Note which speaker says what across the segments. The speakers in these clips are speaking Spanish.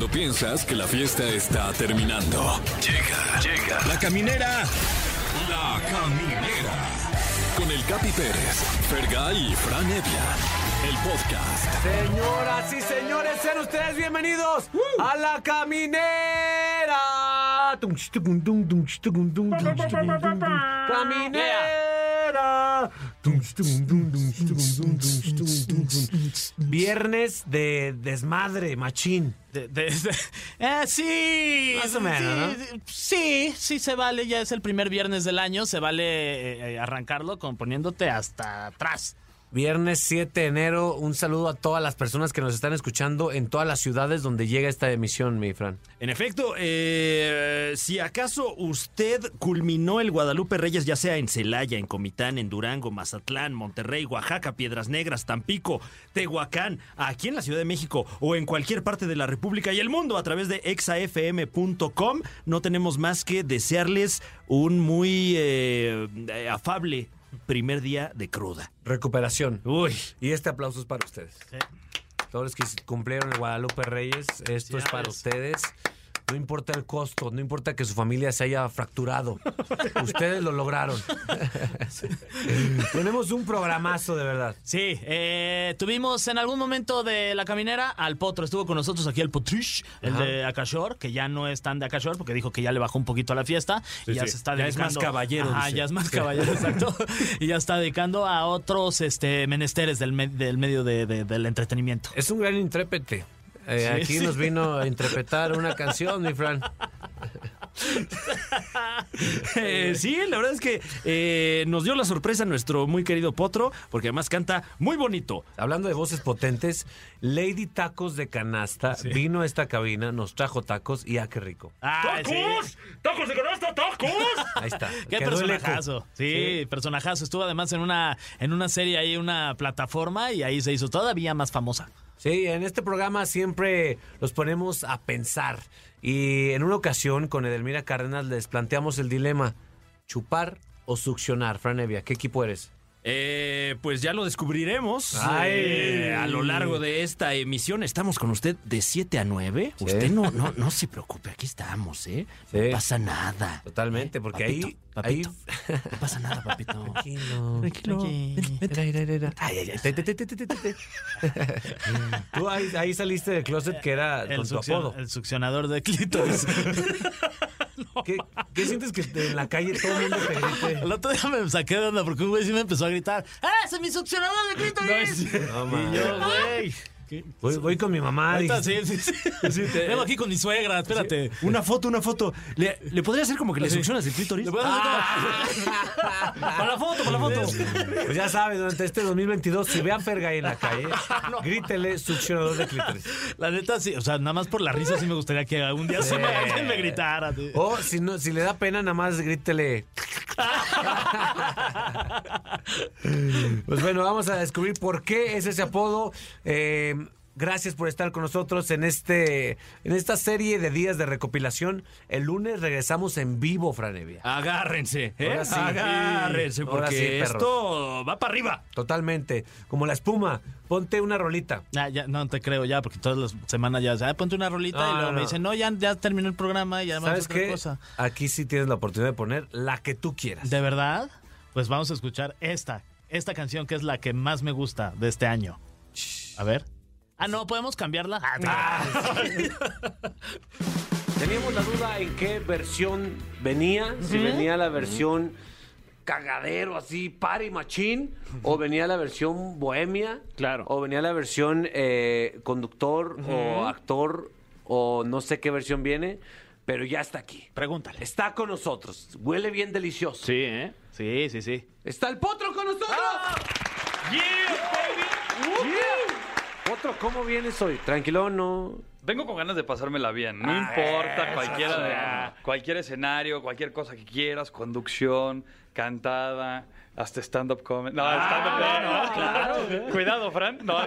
Speaker 1: Cuando piensas que la fiesta está terminando. Llega, llega. La caminera. La caminera. Con el Capi Pérez, Fergay y Fran Evia. El podcast.
Speaker 2: Señoras y señores, sean ustedes bienvenidos a la caminera. Caminera. Viernes de desmadre, machín.
Speaker 3: De- de- de- eh, sí.
Speaker 2: Más o menos,
Speaker 3: sí, sí, sí se vale. Ya es el primer viernes del año. Se vale eh, eh, arrancarlo con poniéndote hasta atrás.
Speaker 2: Viernes 7 de enero, un saludo a todas las personas que nos están escuchando en todas las ciudades donde llega esta emisión, mi Fran.
Speaker 4: En efecto, eh, si acaso usted culminó el Guadalupe Reyes, ya sea en Celaya, en Comitán, en Durango, Mazatlán, Monterrey, Oaxaca, Piedras Negras, Tampico, Tehuacán, aquí en la Ciudad de México o en cualquier parte de la República y el mundo a través de exafm.com, no tenemos más que desearles un muy eh, afable primer día de cruda.
Speaker 2: Recuperación.
Speaker 4: Uy,
Speaker 2: Y este aplauso es para ustedes. Todos los que cumplieron el Guadalupe Reyes, esto es para ustedes. No importa el costo, no importa que su familia se haya fracturado. ustedes lo lograron. Tenemos un programazo de verdad.
Speaker 3: Sí, eh, tuvimos en algún momento de la caminera al Potro. Estuvo con nosotros aquí el Potrish, el
Speaker 2: Ajá.
Speaker 3: de Akashor, que ya no es tan de Akashor porque dijo que ya le bajó un poquito a la fiesta y ya
Speaker 4: sí.
Speaker 3: se está
Speaker 4: Ya es más
Speaker 3: dedicando.
Speaker 4: caballero,
Speaker 3: Ajá,
Speaker 4: dice.
Speaker 3: ya es más caballero, exacto. y ya está dedicando a otros este, menesteres del, me- del medio de- de- del entretenimiento.
Speaker 2: Es un gran intérprete. Eh,
Speaker 3: Sí,
Speaker 2: aquí
Speaker 3: sí.
Speaker 2: nos vino a interpretar una canción, mi Fran.
Speaker 4: Eh, sí, la verdad es que eh, nos dio la sorpresa nuestro muy querido Potro, porque además canta muy bonito.
Speaker 2: Hablando de voces potentes, Lady Tacos de Canasta vino a esta cabina, nos trajo tacos y ah, qué rico.
Speaker 3: Ah, sí.
Speaker 4: ¡Tacos de canasta, tacos!
Speaker 2: Ahí está.
Speaker 3: Qué
Speaker 2: Quedó
Speaker 3: personajazo. Sí, personajazo. Estuvo además en una, en una serie ahí, una plataforma, y ahí se hizo todavía más famosa.
Speaker 2: Sí, en este programa siempre los ponemos a pensar. Y en una ocasión con Edelmira Cárdenas les planteamos el dilema: chupar o succionar. Fran Evia, ¿qué equipo eres?
Speaker 4: Eh, pues ya lo descubriremos
Speaker 2: Ay.
Speaker 4: eh, a lo largo de esta emisión. Estamos con usted de 7 a 9. Usted no, no, no se preocupe, aquí estamos, ¿eh?
Speaker 2: Sí.
Speaker 4: No pasa nada.
Speaker 2: Totalmente, porque
Speaker 4: Papito,
Speaker 2: ahí.
Speaker 4: papito.
Speaker 2: ahí...
Speaker 4: No pasa nada, papito.
Speaker 2: Tranquilo. Te. Tú ahí, ahí saliste del closet que era
Speaker 3: El,
Speaker 2: con tu apodo.
Speaker 3: el succionador de clítoris.
Speaker 2: ¿Qué, qué sientes que en la calle todo el mundo te grite?
Speaker 3: El otro día me saqué de onda porque un güey sí me empezó a gritar: ¡Ah, es mi succionador de clítoris!
Speaker 2: No,
Speaker 3: y
Speaker 2: man.
Speaker 3: yo, güey.
Speaker 2: Voy, voy con mi mamá.
Speaker 3: Ahorita
Speaker 2: dijiste.
Speaker 3: sí, sí, sí. Vengo aquí con mi suegra, espérate.
Speaker 4: Una foto, una foto. ¿Le, le podría hacer como que le succionas el clítoris?
Speaker 3: ¿Le como-
Speaker 4: Para la foto, para la foto.
Speaker 2: Pues ya sabes, durante este 2022, si ve a Fergay en la calle, grítele succionador de clítoris.
Speaker 3: La neta, sí, o sea, nada más por la risa sí me gustaría que algún día se me, me gritara. sí.
Speaker 2: O si no, si le da pena, nada más grítele. Pues bueno, vamos a descubrir por qué es ese apodo. Eh, gracias por estar con nosotros en este en esta serie de días de recopilación. El lunes regresamos en vivo, Franevia.
Speaker 4: Agárrense, ¿eh?
Speaker 2: Ahora sí.
Speaker 4: Agárrense,
Speaker 2: Ahora
Speaker 4: porque
Speaker 2: sí, perros.
Speaker 4: esto va para arriba.
Speaker 2: Totalmente. Como la espuma. Ponte una rolita.
Speaker 3: Ya, ya, no te creo ya, porque todas las semanas ya, ah, ponte una rolita
Speaker 2: No,
Speaker 3: y luego
Speaker 2: no,
Speaker 3: me dicen, no, ya, ya terminó el programa y ya
Speaker 2: ¿Sabes
Speaker 3: otra
Speaker 2: qué?
Speaker 3: cosa.
Speaker 2: Aquí sí tienes la oportunidad de poner la que tú quieras.
Speaker 3: ¿De verdad? Pues vamos a escuchar esta, esta canción que es la que más me gusta de este año. A ver. Ah, no, ¿podemos cambiarla? Ah,
Speaker 2: Teníamos la duda en qué versión venía, si venía la versión cagadero así, party machín, o venía la versión bohemia,
Speaker 4: Claro.
Speaker 2: o venía la versión eh, conductor o actor, o no sé qué versión viene, pero ya está aquí.
Speaker 3: Pregúntale.
Speaker 2: Está con nosotros, huele bien delicioso.
Speaker 4: Sí, ¿eh?
Speaker 3: Sí, sí, sí.
Speaker 2: Está el potro con nosotros. Potro, ¿cómo vienes hoy? Tranquilo, no.
Speaker 5: Vengo con ganas de pasármela bien. No importa cualquiera de- cualquier escenario, cualquier cosa que quieras, conducción, cantada, hasta stand-up comedy. No, stand-up no, claro. Cuidado, Fran. No,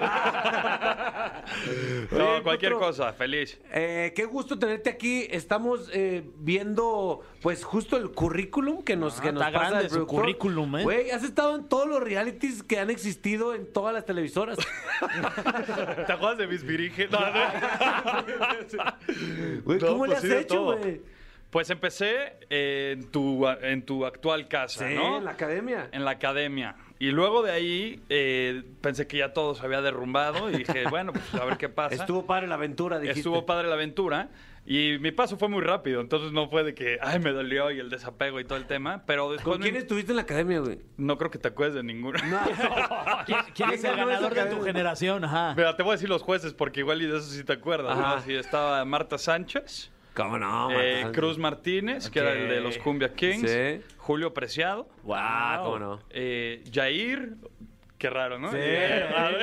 Speaker 5: No, cualquier cosa, feliz.
Speaker 2: Eh, qué gusto tenerte aquí. Estamos eh, viendo, pues, justo el currículum que nos,
Speaker 3: Ah,
Speaker 2: que nos
Speaker 3: está
Speaker 2: pasa
Speaker 3: grande
Speaker 2: el
Speaker 3: currículum, ¿eh?
Speaker 2: Güey, has estado en todos los realities que han existido en todas las televisoras.
Speaker 5: ¿Te acuerdas de mis viriges? No, no.
Speaker 2: Güey,
Speaker 5: No,
Speaker 2: ¿cómo le
Speaker 5: pues
Speaker 2: has
Speaker 5: sí, de
Speaker 2: hecho, güey?
Speaker 5: Pues empecé en tu, en tu actual casa,
Speaker 2: Sí,
Speaker 5: ¿no?
Speaker 2: en la academia.
Speaker 5: en la academia. Y luego de ahí eh, pensé que ya todo se había derrumbado y dije, bueno, pues a ver qué pasa.
Speaker 2: Estuvo padre la aventura, dijiste.
Speaker 5: Estuvo padre la aventura y mi paso fue muy rápido, entonces no fue de que, ay, me dolió y el desapego y todo el tema, pero después
Speaker 2: ¿Con quién
Speaker 5: me-
Speaker 2: estuviste en la academia, güey?
Speaker 5: no creo que te acuerdes de ninguno.
Speaker 3: ¿Quién, quién es el ganador de tu generación? Ajá.
Speaker 5: Mira, te voy a decir los jueces porque igual y de eso sí te acuerdas. ¿no?
Speaker 2: Ajá.
Speaker 5: Sí, estaba Marta Sánchez,
Speaker 2: ¿Cómo no?
Speaker 5: eh? Cruz Martínez, que era el de los Cumbia Kings,
Speaker 2: Sí.
Speaker 5: Julio Preciado,
Speaker 2: Ah, ¿cómo no?
Speaker 5: eh, Jair, qué raro, ¿no?
Speaker 2: Sí.
Speaker 5: Eh, raro.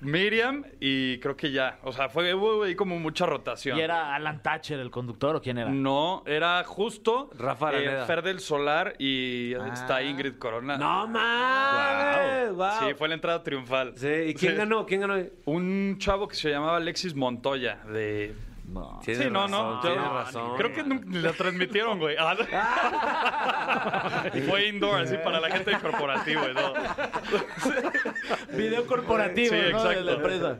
Speaker 5: Miriam y creo que ya. O sea, fue hubo ahí como mucha rotación.
Speaker 3: ¿Y era Alan Thatcher el conductor o quién era?
Speaker 5: No, era justo
Speaker 2: Rafa
Speaker 5: eh. Fer del Solar y
Speaker 3: Ah.
Speaker 5: está Ingrid Corona.
Speaker 2: ¡No mames! Wow.
Speaker 5: Sí, fue la entrada triunfal.
Speaker 2: Sí, ¿y quién
Speaker 5: Sí.
Speaker 2: ganó? ¿Quién ganó?
Speaker 5: Un chavo que se llamaba Alexis Montoya de
Speaker 3: No.
Speaker 5: Sí, no,
Speaker 2: razón,
Speaker 5: no. yo-
Speaker 2: razón.
Speaker 5: Creo que la transmitieron, güey. Ah, y fue indoor, así para la gente del corporativo todo.
Speaker 3: Video corporativo,
Speaker 5: Sí,
Speaker 3: ¿no?
Speaker 5: exacto.
Speaker 3: De la empresa.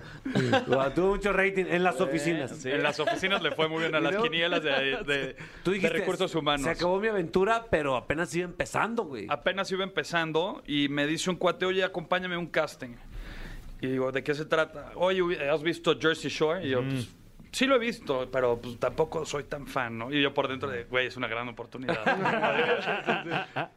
Speaker 2: Wow, tuvo mucho rating en las oficinas.
Speaker 5: En las oficinas le fue muy bien a las quinielas de, de-
Speaker 2: Tú
Speaker 5: de
Speaker 2: dijiste,
Speaker 5: recursos humanos.
Speaker 2: Se acabó mi aventura, pero apenas iba empezando, güey.
Speaker 5: Apenas iba empezando y me dice un cuate, oye, acompáñame a un casting. Y digo, ¿de qué se trata? Oye, ¿has visto Jersey Shore? Y yo, pues, sí lo he visto, pero pues tampoco soy tan fan, ¿no? Y yo por dentro de, güey, es una gran oportunidad.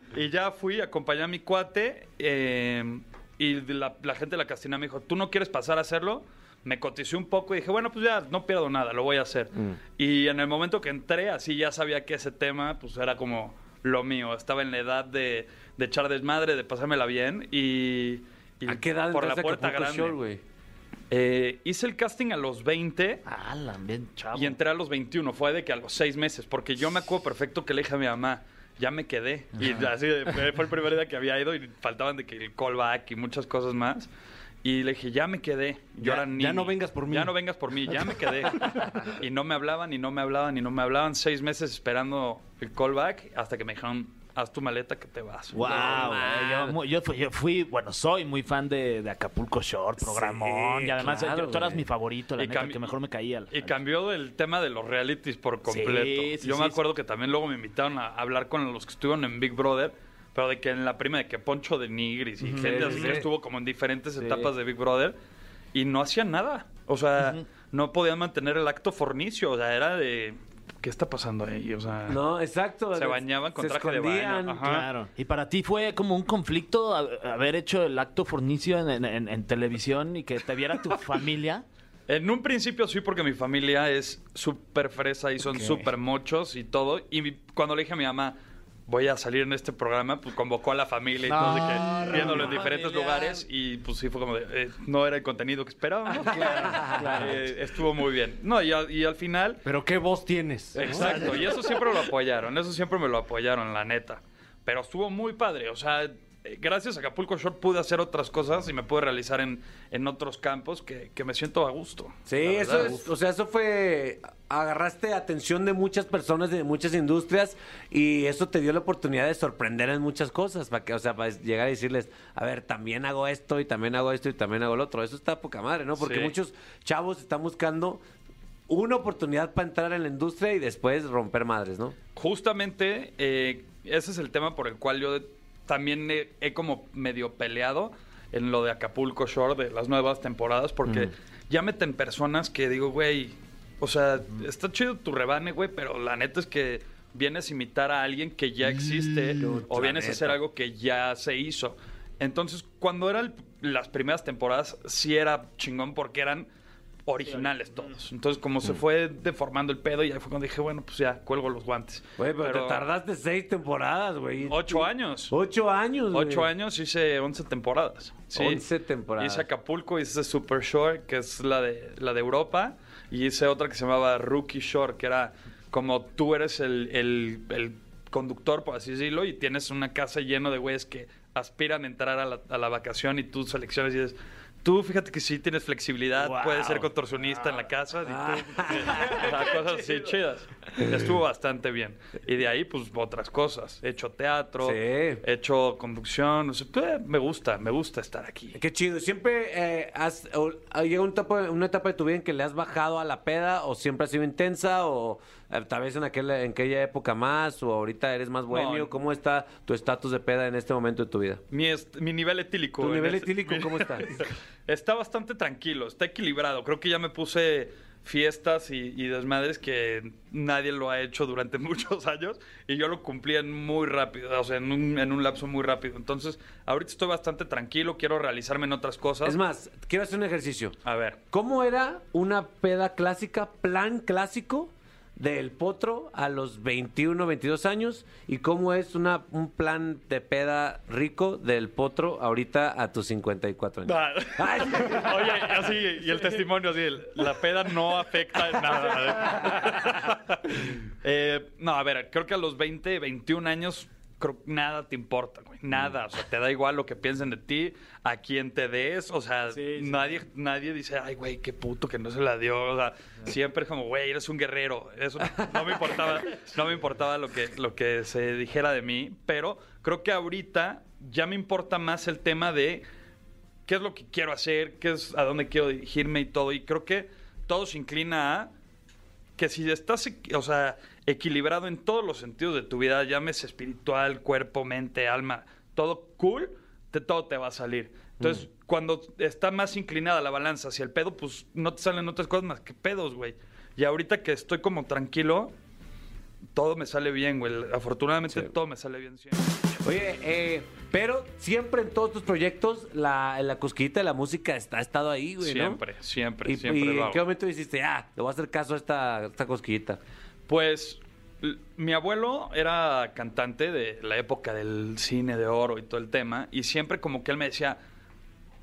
Speaker 5: y ya fui, acompañé a mi cuate eh, y la, la gente de la castina me dijo, ¿tú no quieres pasar a hacerlo? Me coticé un poco y dije, bueno, pues ya no pierdo nada, lo voy a hacer. Y en el momento que entré, así ya sabía que ese tema, pues era como lo mío. Estaba en la edad de, de echar desmadre, de pasármela bien y... y
Speaker 2: ¿A qué edad
Speaker 5: por la puerta grande.
Speaker 2: Güey?
Speaker 5: Eh, hice el casting a los 20
Speaker 3: Alan, bien chavo.
Speaker 5: y entré a los 21. Fue de que a los 6 meses, porque yo me acuerdo perfecto que le dije a mi mamá, ya me quedé. Y así fue el primer día que había ido y faltaban de que el callback y muchas cosas más. Y le dije, ya me quedé. Yo
Speaker 2: Ya-
Speaker 5: era
Speaker 2: ya
Speaker 5: niño.
Speaker 2: no vengas por mí.
Speaker 5: Ya no vengas por mí, ya me quedé. y no me hablaban, y no me hablaban, y no me hablaban. Seis meses esperando el callback hasta que me dijeron, haz tu maleta que te vas.
Speaker 3: Wow,
Speaker 2: No,
Speaker 3: yo, yo fui, yo fui- bueno, soy muy fan de, de Acapulco Short, programón.
Speaker 2: Sí,
Speaker 3: y además,
Speaker 2: claro,
Speaker 3: yo- tú eras mi favorito, la
Speaker 5: Y
Speaker 3: neta, que mejor me caía.
Speaker 5: Y cambió el tema de los realities por completo.
Speaker 3: Sí, sí,
Speaker 5: Yo me
Speaker 3: sí,
Speaker 5: acuerdo que también luego me invitaron a hablar con los que estuvieron en Big Brother, pero de que en la prima de que Poncho de Nigris y gente así
Speaker 2: sí,
Speaker 5: que estuvo como en diferentes etapas de Big Brother y no hacían nada. O sea, no podían mantener el acto fornicio. O sea, era de. ¿Qué está pasando ahí? O sea.
Speaker 2: No, exacto.
Speaker 5: Se bañaban con
Speaker 2: Se
Speaker 5: traje de baño. Ajá.
Speaker 3: Claro. Y para ti fue como un conflicto a- haber hecho el acto fornicio en, en- en televisión y que te viera tu familia.
Speaker 5: En un principio sí, porque mi familia es súper fresa y son
Speaker 3: Ok.
Speaker 5: súper mochos y todo. Y mi- cuando le dije a mi mamá, voy a salir en este programa, pues convocó a la familia y todo, de que,
Speaker 3: No,
Speaker 5: viéndolo
Speaker 3: no,
Speaker 5: en diferentes lugares. Y pues sí fue como de, eh, no era el contenido que esperábamos. Eh, estuvo muy bien. No, y al, y al final,
Speaker 2: Pero qué voz tienes.
Speaker 5: exacto, y eso siempre lo apoyaron, eso siempre me lo apoyaron, la neta. Pero estuvo muy padre, o sea, gracias a Acapulco Short pude hacer otras cosas y me pude realizar en, en otros campos que, que me siento a gusto.
Speaker 2: Sí, eso es, o sea, eso fue, agarraste atención de muchas personas, de muchas industrias, y eso te dio la oportunidad de sorprender en muchas cosas, para que, o sea, para llegar a decirles, a ver, también hago esto, y también hago esto, y también hago lo otro. Eso está poca madre, ¿no? Porque
Speaker 5: Sí.
Speaker 2: muchos chavos están buscando una oportunidad para entrar en la industria y después romper madres, ¿no?
Speaker 5: Justamente eh, ese es el tema por el cual yo también he, he como medio peleado en lo de Acapulco Shore de las nuevas temporadas porque ya meten personas que digo, güey, o sea, está chido tu rebane, güey, pero la neta es que vienes a imitar a alguien que ya existe o
Speaker 2: la
Speaker 5: vienes a hacer algo que ya se hizo. Entonces, cuando eran las primeras temporadas, sí era chingón porque eran originales todos. Entonces, como se fue deformando el pedo, y ahí fue cuando dije, bueno, pues ya, cuelgo los guantes.
Speaker 2: Güey, pero, te tardaste seis temporadas, güey.
Speaker 5: Ocho años.
Speaker 2: Ocho años, güey.
Speaker 5: Ocho años hice 11 temporadas. Sí.
Speaker 2: 11 temporadas.
Speaker 5: Hice Acapulco, hice Super Shore, que es la de, la de Europa, y hice otra que se llamaba Rookie Shore, que era como tú eres el, el- el conductor, por así decirlo, y tienes una casa lleno de güeyes que aspiran a entrar a la, a la vacación y tú seleccionas y dices, tú fíjate que sí tienes flexibilidad,
Speaker 3: Wow.
Speaker 5: puedes ser contorsionista en la casa, y tú- sea, cosas así chidas. Estuvo bastante bien. Y de ahí, pues, otras cosas. He hecho teatro,
Speaker 2: Sí.
Speaker 5: he hecho conducción, o sea, me gusta, me gusta estar aquí.
Speaker 2: Qué chido. ¿Siempre eh, has, o- ha llegado una etapa, una etapa de tu vida en que le has bajado a la peda o siempre ha sido intensa o eh, tal vez en, aquella, en aquella época más o ahorita eres más bohemio?
Speaker 5: No.
Speaker 2: ¿Cómo está tu estatus de peda en este momento de tu vida?
Speaker 5: Mi, nivel etílico.
Speaker 2: ¿Tu nivel etílico cómo está?
Speaker 5: Está bastante tranquilo, está equilibrado. Creo que ya me puse fiestas y, y desmadres que nadie lo ha hecho durante muchos años y yo lo cumplí en muy rápido, o sea, en un, en un lapso muy rápido. Entonces, ahorita estoy bastante tranquilo, quiero realizarme en otras cosas.
Speaker 2: Es más, quiero hacer un ejercicio.
Speaker 5: A ver,
Speaker 2: ¿Cómo era una peda clásica, plan clásico del potro a los 21, 22 años? ¿Y cómo es una, un plan de peda rico del potro ahorita a tus 54 años? Ay.
Speaker 5: Oye, así, y el testimonio así, la peda no afecta en nada. Eh, no, a ver, creo que a los 20, 21 años, creo que nada te importa, güey. Nada. O sea, te da igual lo que piensen de ti, a quién te des. O sea,
Speaker 3: Sí, sí.
Speaker 5: nadie, nadie dice, ay, güey, qué puto que no se la dio. O sea, siempre es como, güey, eres un guerrero. Eso no me importaba, no me importaba lo que, lo que se dijera de mí. Pero creo que ahorita ya me importa más el tema de qué es lo que quiero hacer, qué es a dónde quiero dirigirme y todo. Y creo que todo se inclina a que si estás, o sea, equilibrado en todos los sentidos de tu vida, llámese espiritual, cuerpo, mente, alma, todo cool, te, todo te va a salir. Entonces, cuando está más inclinada la balanza hacia el pedo, pues no te salen otras cosas más que pedos, güey. Y ahorita que estoy como tranquilo, todo me sale bien, güey. Afortunadamente
Speaker 2: Sí.
Speaker 5: todo me sale bien siempre.
Speaker 2: Oye, eh, pero siempre en todos tus proyectos la, la cosquillita de la música está, ha estado ahí, güey, ¿no?
Speaker 5: Siempre, siempre,
Speaker 2: ¿Y,
Speaker 5: siempre
Speaker 2: y en qué momento dijiste, ah, le voy a hacer caso a esta, esta cosquillita?
Speaker 5: Pues mi abuelo era cantante de la época del cine de oro y todo el tema, y siempre como que él me decía,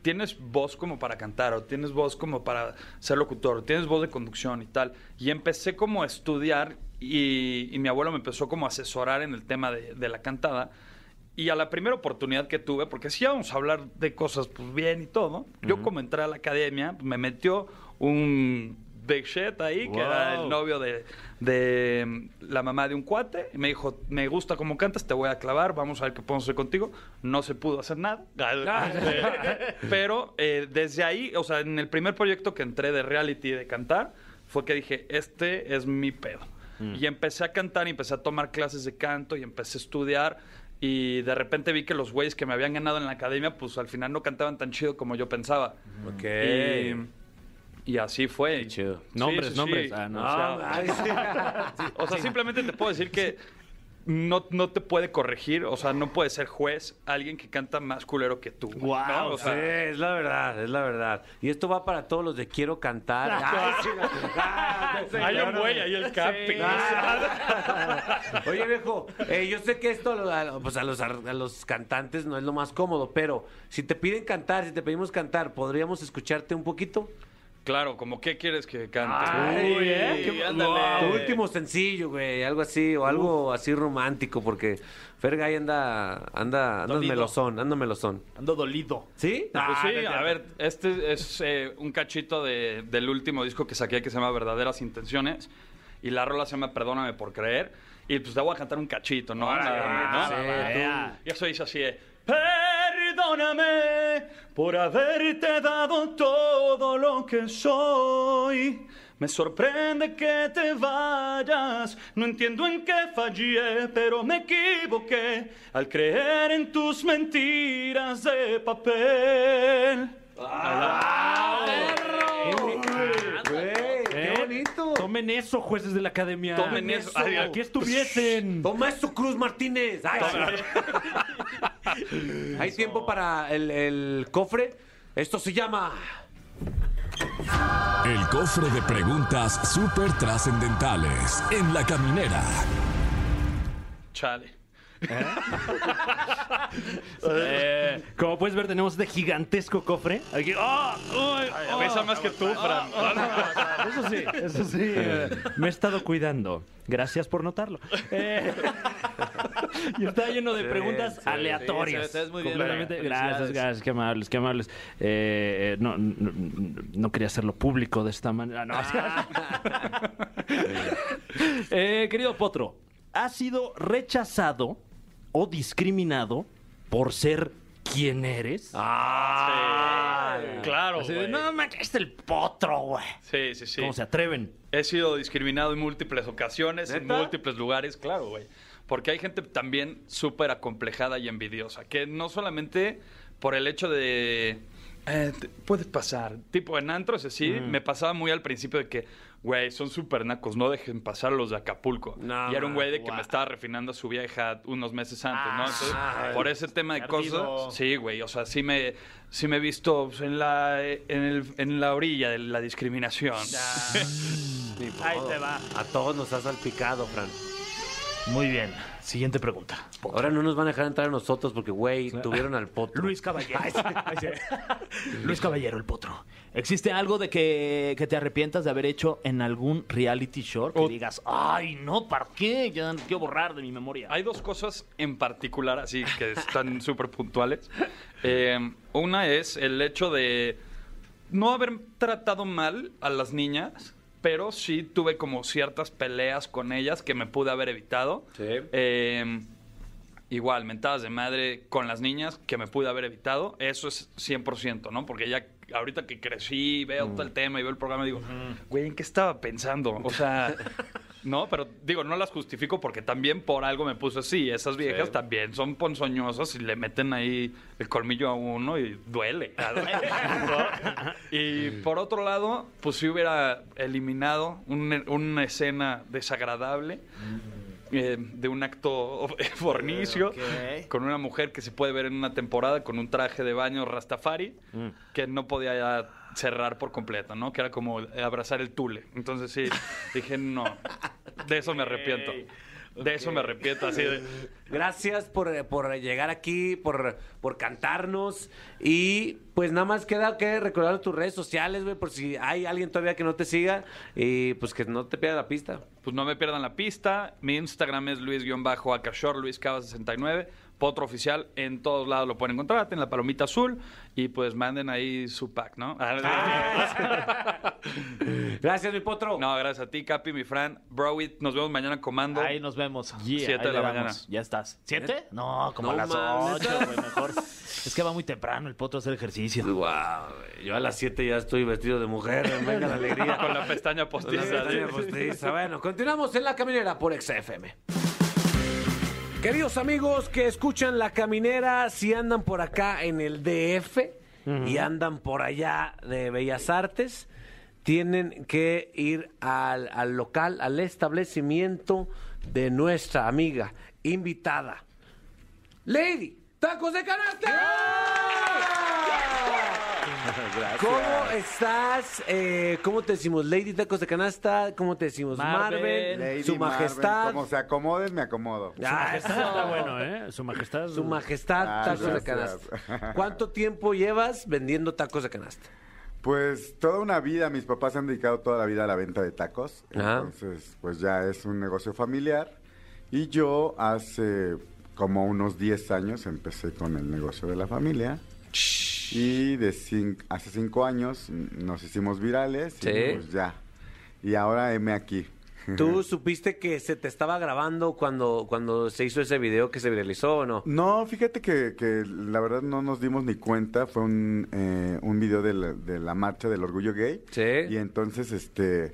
Speaker 5: tienes voz como para cantar, o tienes voz como para ser locutor, o tienes voz de conducción y tal. Y empecé como a estudiar, y, y mi abuelo me empezó como a asesorar en el tema de, de la cantada. Y a la primera oportunidad que tuve, porque si íbamos a hablar de cosas pues bien y todo, yo como entré a la academia, me metió un big shit ahí, que era el
Speaker 3: Wow.
Speaker 5: novio de, de mm, la mamá de un cuate, y me dijo, me gusta cómo cantas, te voy a clavar, vamos a ver qué podemos hacer contigo. No se pudo hacer nada. Pero eh, desde ahí, o sea, en el primer proyecto que entré de reality de cantar, fue que dije, este es mi pedo. Y empecé a cantar y empecé a tomar clases de canto y empecé a estudiar. Y de repente vi que los güeyes que me habían ganado en la academia, pues al final no cantaban tan chido como yo pensaba.
Speaker 2: Ok.
Speaker 5: Y, y así fue.
Speaker 2: Qué chido.
Speaker 4: Nombres, nombres. Ah, no.
Speaker 5: O sea,
Speaker 2: ay, sí.
Speaker 5: o sea, simplemente te puedo decir que no, no te puede corregir, o sea, no puede ser juez alguien que canta más culero que tú. O
Speaker 2: Sí, es la verdad, es la verdad. Y esto va para todos los de quiero cantar. Ay, sí, ah, sí,
Speaker 5: hay un güey ahí el capi.
Speaker 2: Ah. Oye, viejo, eh, yo sé que esto a, pues a, los, ar- a los cantantes no es lo más cómodo, pero si te piden cantar, si te pedimos cantar, ¿podríamos escucharte un poquito?
Speaker 5: Claro, como qué quieres que cante.
Speaker 2: Ay,
Speaker 5: Uy,
Speaker 2: ¿eh?
Speaker 5: qué-
Speaker 2: Tu
Speaker 5: ándale.
Speaker 2: último sencillo, güey, algo así, o algo así romántico, porque Fergay anda, anda, anda
Speaker 3: Dolido.
Speaker 2: melosón, anda melosón.
Speaker 3: Ando dolido.
Speaker 2: ¿Sí?
Speaker 5: Pues
Speaker 3: Ah,
Speaker 5: sí,
Speaker 3: no es
Speaker 5: a ver, este es eh, un cachito de- del último disco que saqué que se llama Verdaderas Intenciones. Y la rola se llama Perdóname por creer. Y pues te voy a cantar un cachito, ¿no? Nada más, ¿no?
Speaker 2: sí.
Speaker 5: Y eso dice así de, Perdóname por haberte dado todo lo que soy. Me sorprende que te vayas, no entiendo en qué fallé, pero me equivoqué al creer en tus mentiras de papel.
Speaker 2: Güey, qué bonito.
Speaker 4: Tomen eso, jueces de la academia.
Speaker 5: Tomen eso. Ay,
Speaker 4: Aquí estuviesen.
Speaker 2: Toma eso, Cruz Martínez. Ay, Hay tiempo para el, el cofre. Esto se llama.
Speaker 1: El cofre de preguntas súper trascendentales en la caminera.
Speaker 5: Chale.
Speaker 4: Eh, como puedes ver, tenemos este gigantesco cofre. Aquí, ¡ah! ¡Uy! ¡ah!
Speaker 5: Pesa más que tú, Fran.
Speaker 4: Eso sí, eso sí. eh, me he estado cuidando. Gracias por notarlo. Eh, y está lleno de preguntas aleatorias.
Speaker 6: sí, muy bien,
Speaker 4: completamente. Gracias,
Speaker 6: Felicidades.
Speaker 4: gracias. Qué amables, qué amables. Eh, eh, no, no, no quería hacerlo público de esta manera. No. Eh, querido Potro, ¿has sido rechazado o discriminado por ser quien eres?
Speaker 2: Ah,
Speaker 5: Claro,
Speaker 4: Así de, no manches, es el Potro, güey.
Speaker 5: Sí, sí, sí.
Speaker 4: ¿Cómo se atreven?
Speaker 5: He sido discriminado en múltiples ocasiones, en
Speaker 2: ¿Neta?
Speaker 5: múltiples lugares, claro, güey. Porque hay gente también súper acomplejada y envidiosa, que no solamente por el hecho de... eh, te- puede pasar. Tipo, en antros así, me pasaba muy al principio de que, güey, son súper nacos, no dejen pasar los de Acapulco.
Speaker 2: No,
Speaker 5: y era un güey de que me estaba refinando a su vieja unos meses antes, ¿no? Entonces,
Speaker 2: Ah,
Speaker 5: por ese tema de
Speaker 3: perdido.
Speaker 5: cosas, sí, güey, o sea, sí me, sí me he visto pues, en la, en, el- en la orilla de la discriminación.
Speaker 3: Ahí te va.
Speaker 2: A todos nos has salpicado, Fran.
Speaker 3: Muy bien. Siguiente pregunta.
Speaker 2: Ahora no nos van a dejar entrar a nosotros porque, güey, tuvieron al potro.
Speaker 3: Luis Caballero. Luis Caballero, el potro. ¿Existe algo de que, que te arrepientas de haber hecho en algún reality show? Que digas, ay, no, ¿para qué? Ya no quiero borrar de mi memoria.
Speaker 5: Hay dos cosas en particular, así que están súper puntuales. Eh, una es el hecho de no haber tratado mal a las niñas, pero sí tuve como ciertas peleas con ellas que me pude haber evitado.
Speaker 2: Sí.
Speaker 5: Eh, igual, mentadas de madre con las niñas que me pude haber evitado. Eso es 100%, ¿no? Porque ya ahorita que crecí, veo todo el tema y veo el programa, digo, güey, ¿en qué estaba pensando? O sea, no, pero digo, no las justifico porque también por algo me puse así. Esas viejas también son ponzoñosas y le meten ahí el colmillo a uno y duele. ¿no? y por otro lado, pues si hubiera eliminado un- una escena desagradable eh, de un acto fornicio con una mujer que se puede ver en una temporada con un traje de baño Rastafari que no podía ya cerrar por completo, ¿no? Que era como abrazar el tule. Entonces sí, dije, no, de eso me arrepiento. De eso me arrepiento, así de...
Speaker 2: Gracias por, por llegar aquí, por, por cantarnos. Y pues nada más queda que recordar tus redes sociales, güey, por si hay alguien todavía que no te siga. Y pues que no te pierda la pista.
Speaker 5: Pues no me pierdan la pista. Mi Instagram es luis-acashor, luiscava69. Potro oficial, en todos lados lo pueden encontrar. En la palomita azul. Y pues manden ahí su pack, ¿no?
Speaker 2: Gracias, mi potro.
Speaker 5: No, gracias a ti, Capi, mi Fran. Browit, nos vemos mañana comando.
Speaker 3: Ahí nos vemos.
Speaker 5: Siete
Speaker 3: Ahí
Speaker 5: de la mañana.
Speaker 3: Ya estás. ¿Siete? No, como
Speaker 2: No
Speaker 3: a las
Speaker 2: mames.
Speaker 3: ocho, güey, mejor. Es que va muy temprano el potro a hacer ejercicio.
Speaker 2: Guau, güey, yo a las 7 ya estoy vestido de mujer. Venga la alegría.
Speaker 5: Con la pestaña
Speaker 2: Con la
Speaker 5: postiza.
Speaker 2: pestaña postiza. Bueno, continuamos en La Caminera por XFM. Queridos amigos que escuchan La Caminera, si andan por acá en el DF y andan por allá de Bellas Artes, tienen que ir al, al local, al establecimiento de nuestra amiga invitada, Lady Tacos de Canasta. ¿Cómo estás? Eh, ¿Cómo te decimos? Lady Tacos de Canasta. ¿Cómo te decimos?
Speaker 3: Marvel,
Speaker 2: Marvel.
Speaker 7: Lady
Speaker 2: su
Speaker 7: Marvel,
Speaker 2: majestad.
Speaker 7: Como se acomoden, me acomodo.
Speaker 2: Ah,
Speaker 3: Está
Speaker 2: eso.
Speaker 3: bueno, ¿eh? Su majestad.
Speaker 2: Su majestad,
Speaker 7: Ah,
Speaker 2: tacos de
Speaker 7: gracias.
Speaker 2: canasta. ¿Cuánto tiempo llevas vendiendo tacos de canasta?
Speaker 7: Pues toda una vida, mis papás se han dedicado toda la vida a la venta de tacos.
Speaker 2: Ah.
Speaker 7: Entonces, pues ya es un negocio familiar. Y yo hace como unos 10 años empecé con el negocio de la familia. Y de hace 5 años nos hicimos virales.
Speaker 2: Sí.
Speaker 7: Y pues ya. Y ahora heme aquí.
Speaker 2: ¿Tú supiste que se te estaba grabando cuando, cuando se hizo ese video que se viralizó o no?
Speaker 7: No, fíjate que, que la verdad no nos dimos ni cuenta. Fue un, eh, un video de la, de la marcha del orgullo gay.
Speaker 2: Sí.
Speaker 7: Y entonces, este,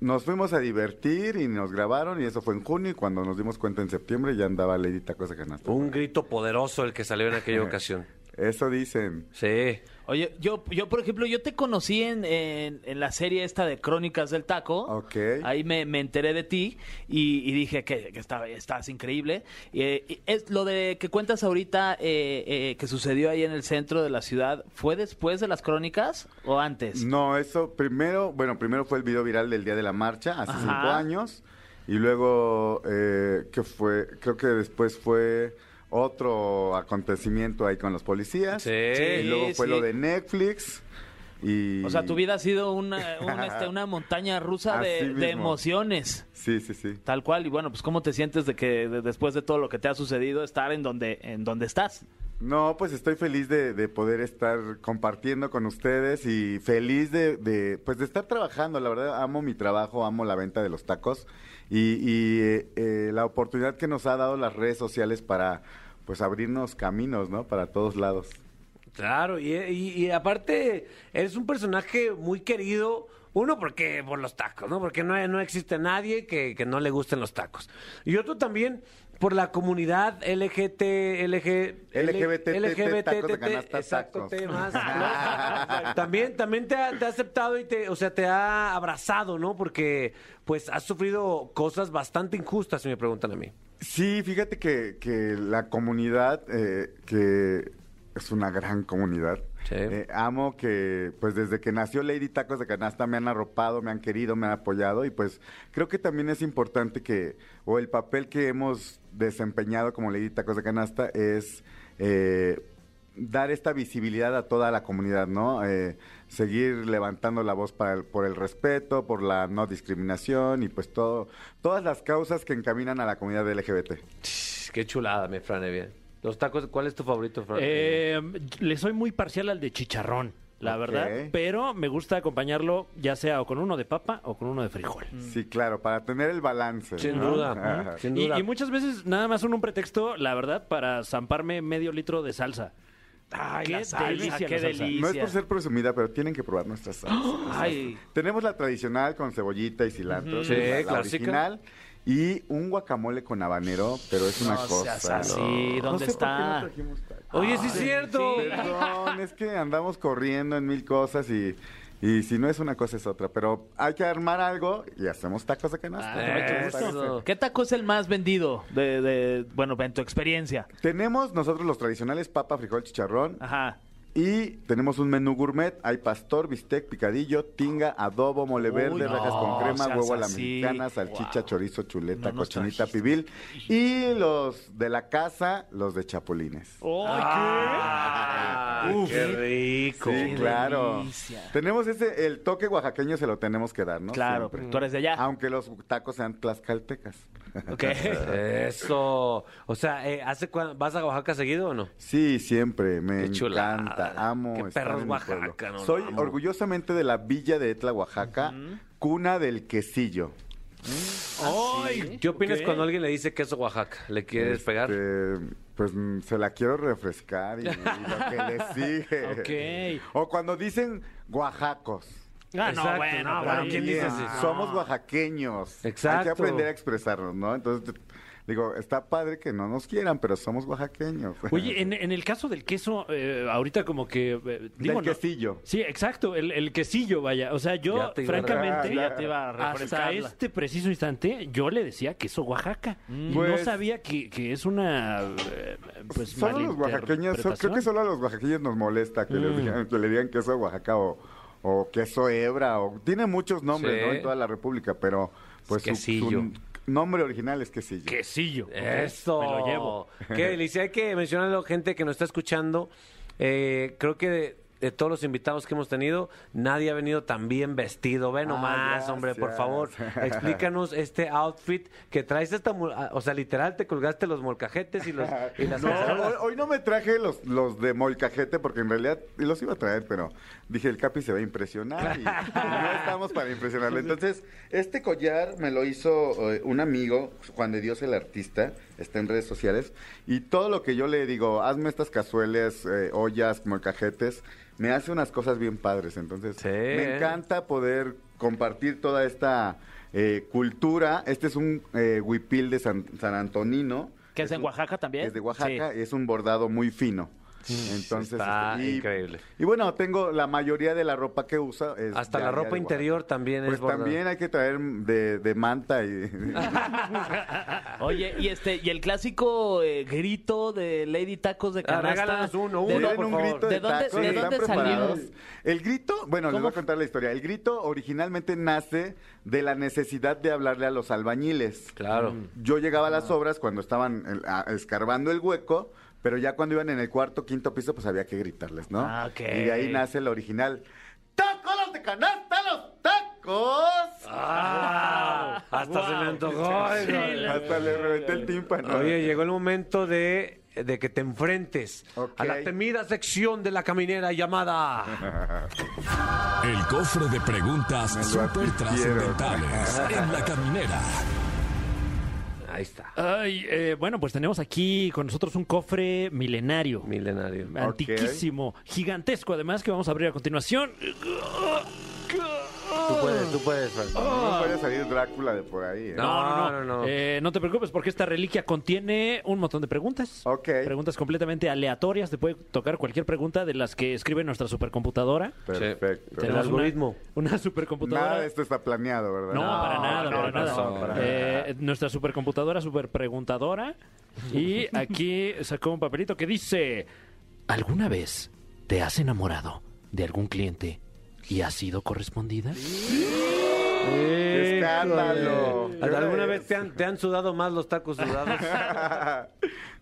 Speaker 7: nos fuimos a divertir y nos grabaron y eso fue en junio y cuando nos dimos cuenta en septiembre ya andaba Lady Tacos de Canasta.
Speaker 2: Un grito poderoso el que salió en aquella ocasión.
Speaker 7: Eso dicen.
Speaker 2: Sí.
Speaker 3: Oye, yo, yo, por ejemplo, yo te conocí en, en, en la serie esta de Crónicas del Taco.
Speaker 7: Ok.
Speaker 3: Ahí me, me enteré de ti y, y dije que, que estaba, estás increíble. Eh, y es lo de que cuentas ahorita eh, eh, que sucedió ahí en el centro de la ciudad, ¿fue después de las Crónicas o antes?
Speaker 7: No, eso primero, bueno, primero fue el video viral del día de la marcha, hace
Speaker 3: Ajá.
Speaker 7: cinco años. Y luego, eh, ¿qué fue? Creo que después fue otro acontecimiento ahí con los policías.
Speaker 2: Sí.
Speaker 7: Y luego fue
Speaker 3: sí.
Speaker 7: lo de Netflix. Y...
Speaker 3: O sea, tu vida ha sido una, un, este, una montaña rusa de, emociones.
Speaker 7: Sí, sí, sí.
Speaker 3: Tal cual. Y bueno, pues ¿cómo te sientes de que de- después de todo lo que te ha sucedido, estar en donde, en donde estás?
Speaker 7: No, pues estoy feliz de, de poder estar compartiendo con ustedes y feliz de, de, pues de estar trabajando. La verdad, amo mi trabajo, amo la venta de los tacos y, eh, eh, la oportunidad que nos ha dado las redes sociales para pues abrirnos caminos, ¿no? Para todos lados.
Speaker 2: Claro, y, y- y aparte eres un personaje muy querido. Uno, porque por los tacos, ¿no? Porque no, no existe nadie que, que no le gusten los tacos. Y otro también por la comunidad LGT, LG,
Speaker 7: LGBT, canasta,
Speaker 2: exacto, también, también te ha, te ha aceptado y te, o sea, te ha abrazado, ¿no? Porque, pues, has sufrido cosas bastante injustas, si me preguntan a mí.
Speaker 7: Sí, fíjate que, que la comunidad, eh, que es una gran comunidad,
Speaker 2: Sí.
Speaker 7: eh, amo que pues desde que nació Lady Tacos de Canasta me han arropado, me han querido, me han apoyado y pues creo que también es importante que, o el papel que hemos desempeñado como Lady Tacos de Canasta es... eh, dar esta visibilidad a toda la comunidad, ¿no? Eh, seguir levantando la voz para el- por el respeto, por la no discriminación y pues todo, todas las causas que encaminan a la comunidad LGBT.
Speaker 2: Qué chulada, mi Fran Evia. Los tacos, ¿cuál es tu favorito, Fran?
Speaker 4: Eh, le soy muy parcial al de chicharrón, la verdad, pero me gusta acompañarlo ya sea o con uno de papa o con uno de frijol.
Speaker 7: Sí, claro, para tener el balance.
Speaker 2: Sin
Speaker 7: ¿no?
Speaker 2: duda, sin
Speaker 4: Y,
Speaker 2: duda.
Speaker 4: y muchas veces nada más son un pretexto, la verdad, para zamparme medio litro de salsa.
Speaker 3: Ay,
Speaker 4: Qué
Speaker 3: la salsa,
Speaker 4: delicia
Speaker 3: qué
Speaker 4: la salsa.
Speaker 3: delicia.
Speaker 7: No es por ser presumida, pero tienen que probar nuestras salsas.
Speaker 3: Ay,
Speaker 7: Tenemos la tradicional con cebollita y cilantro,
Speaker 2: Sí,
Speaker 7: la, la
Speaker 2: clásica.
Speaker 7: original, y un guacamole con habanero, pero es una
Speaker 3: No
Speaker 7: cosa.
Speaker 3: seas así,
Speaker 7: No
Speaker 3: ¿dónde
Speaker 7: sé por qué
Speaker 3: está?
Speaker 7: no tacos.
Speaker 2: Oye, sí es cierto.
Speaker 7: Perdón, es que andamos corriendo en mil cosas y, y si no es una cosa es otra. Pero hay que armar algo y hacemos tacos de canasta.
Speaker 3: Ah. ¿Qué taco es el más vendido de, de- bueno, en tu experiencia?
Speaker 7: Tenemos nosotros los tradicionales papa, frijol, chicharrón.
Speaker 3: Ajá.
Speaker 7: Y tenemos un menú gourmet. Hay pastor, bistec, picadillo, tinga, adobo, mole verde,
Speaker 3: Uy, no,
Speaker 7: rajas con crema, huevo a la
Speaker 3: así.
Speaker 7: mexicana, salchicha, chorizo, chuleta,
Speaker 3: No
Speaker 7: cochinita,
Speaker 3: trajiste.
Speaker 7: pibil. Y los de la casa, los de chapulines.
Speaker 2: Ah,
Speaker 7: Uf.
Speaker 2: qué rico.
Speaker 7: Sí,
Speaker 3: Qué
Speaker 7: claro.
Speaker 3: delicia.
Speaker 7: Tenemos ese, el toque oaxaqueño se lo tenemos que dar, ¿no?
Speaker 3: Claro,
Speaker 7: Siempre.
Speaker 3: tú eres de allá.
Speaker 7: Aunque los tacos sean tlaxcaltecas.
Speaker 3: Ok.
Speaker 2: Eso. O sea, eh, ¿hace ¿vas a Oaxaca seguido o no?
Speaker 7: Sí, siempre, me
Speaker 2: Qué chulada.
Speaker 7: Amo
Speaker 2: Qué
Speaker 7: estar
Speaker 2: perros
Speaker 7: en mi pueblo.
Speaker 2: Oaxaca, no,
Speaker 7: Soy
Speaker 2: amo.
Speaker 7: orgullosamente de la villa de Etla, Oaxaca, cuna del quesillo.
Speaker 2: Ay, ¿Qué opinas
Speaker 4: Ok.
Speaker 2: cuando alguien le dice queso Oaxaca? ¿Le quieres pegar?
Speaker 7: Este, pues mm, se la quiero refrescar y, y lo que le sigue.
Speaker 4: Ok.
Speaker 7: O cuando dicen oaxacos.
Speaker 4: Ah, no, bueno,
Speaker 2: no, bueno, ¿quién dice eso?
Speaker 7: Somos oaxaqueños. Hay
Speaker 2: Exacto.
Speaker 7: que aprender a expresarnos, ¿no? Entonces, te- digo, está padre que no nos quieran, pero somos oaxaqueños.
Speaker 4: Oye, en, en el caso del queso, eh, ahorita como que... eh, digo,
Speaker 7: Del
Speaker 4: no-
Speaker 7: quesillo.
Speaker 4: Sí, exacto, el, el quesillo, vaya. O sea, yo,
Speaker 2: Ya te iba a-
Speaker 4: francamente,
Speaker 3: ya te iba a
Speaker 4: hasta este preciso instante, yo le decía queso Oaxaca. Y no
Speaker 7: Pues-
Speaker 4: sabía que, que es una, eh, pues,
Speaker 7: solo los oaxaqueños, so- creo que solo a los oaxaqueños nos molesta que, les
Speaker 2: Mm.
Speaker 7: digan, que le digan queso Oaxaca o, o queso hebra, o tiene muchos nombres,
Speaker 2: Sí.
Speaker 7: ¿no? En toda la república, pero pues su, nombre original es quesillo.
Speaker 4: Quesillo.
Speaker 2: Eso.
Speaker 4: Me lo llevo.
Speaker 2: Qué delicia. Hay que mencionarlo, gente que nos está escuchando. Eh, creo que de, todos los invitados que hemos tenido, nadie ha venido tan bien vestido. Ve nomás,
Speaker 7: Ah,
Speaker 2: hombre, por favor. Explícanos este outfit que traes esta... ah, O sea, literal, te colgaste los molcajetes y, los, y las
Speaker 7: No, hoy, hoy no me traje los, los de molcajete porque en realidad los iba a traer, pero dije el Capi se va a impresionar y, no estamos para impresionarle. Entonces, este collar me lo hizo eh, un amigo, Juan de Dios el artista, está en redes sociales, y todo lo que yo le digo, hazme estas cazuelas, eh, ollas, molcajetes, me hace unas cosas bien padres. Entonces,
Speaker 2: Sí.
Speaker 7: me encanta poder compartir toda esta eh, cultura. Este es un eh, huipil de San, San Antonino.
Speaker 3: ¿Que es en
Speaker 7: un-
Speaker 3: Oaxaca también?
Speaker 7: es de Oaxaca, es un bordado muy fino. Entonces,
Speaker 2: Está
Speaker 7: este, y,
Speaker 2: increíble.
Speaker 7: Y bueno, tengo la mayoría de la ropa que usa. Es
Speaker 2: Hasta
Speaker 7: de
Speaker 2: la ropa
Speaker 7: de
Speaker 2: interior también
Speaker 7: Pues
Speaker 2: es bordada.
Speaker 7: también hay que traer de, de manta y...
Speaker 3: Oye, y este, y el clásico eh, grito de Lady Tacos de
Speaker 2: Ah,
Speaker 3: canasta.
Speaker 2: regálanos uno,
Speaker 3: ¿De
Speaker 2: uno, por
Speaker 7: un
Speaker 2: favor.
Speaker 7: grito de,
Speaker 3: ¿De dónde-
Speaker 7: tacos,
Speaker 3: de
Speaker 7: preparados? El grito, bueno, les
Speaker 3: ¿Cómo
Speaker 7: voy a contar la historia. El grito originalmente nace de la necesidad de hablarle a los albañiles.
Speaker 2: Claro.
Speaker 7: Yo llegaba a las obras cuando estaban eh, escarbando el hueco, pero ya cuando iban en el cuarto, quinto piso, pues había que gritarles, ¿no?
Speaker 3: Ah, ok.
Speaker 7: Y de ahí nace el original. ¡Tacos los de canasta, los tacos!
Speaker 2: Ah, hasta se me antojó.
Speaker 7: Hasta le reventé el tímpano.
Speaker 2: Oye, llegó el momento de, de que te enfrentes a la temida sección de la caminera llamada
Speaker 1: El cofre de preguntas súper trascendentales en la caminera.
Speaker 2: Ahí está,
Speaker 4: Ay, eh, bueno, pues tenemos aquí con nosotros un cofre milenario.
Speaker 2: milenario.
Speaker 4: Antiquísimo, gigantesco además que vamos a abrir a continuación.
Speaker 2: Tú puedes, tú puedes. Fran.
Speaker 7: No puede salir Drácula de por ahí. ¿eh?
Speaker 2: No.
Speaker 4: No, no, no.
Speaker 2: no.
Speaker 4: Eh, no te preocupes porque esta reliquia contiene un montón de preguntas.
Speaker 7: Ok.
Speaker 4: Preguntas completamente aleatorias. Te puede tocar cualquier pregunta de las que escribe nuestra supercomputadora.
Speaker 7: Perfecto.
Speaker 2: El
Speaker 4: Tenemos una-
Speaker 2: algoritmo.
Speaker 4: Una, supercomputadora.
Speaker 7: Nada de esto está planeado, ¿verdad?
Speaker 4: No, para nada,
Speaker 2: no,
Speaker 4: para
Speaker 2: no,
Speaker 4: nada.
Speaker 2: no, para
Speaker 4: Eh, Nuestra supercomputadora, superpreguntadora. Y aquí sacó un papelito que dice: ¿Alguna vez te has enamorado de algún cliente y has sido correspondida?
Speaker 7: ¡Qué escándalo! ¿Qué hora
Speaker 2: ¿Alguna vez te han, te han sudado más los tacos sudados?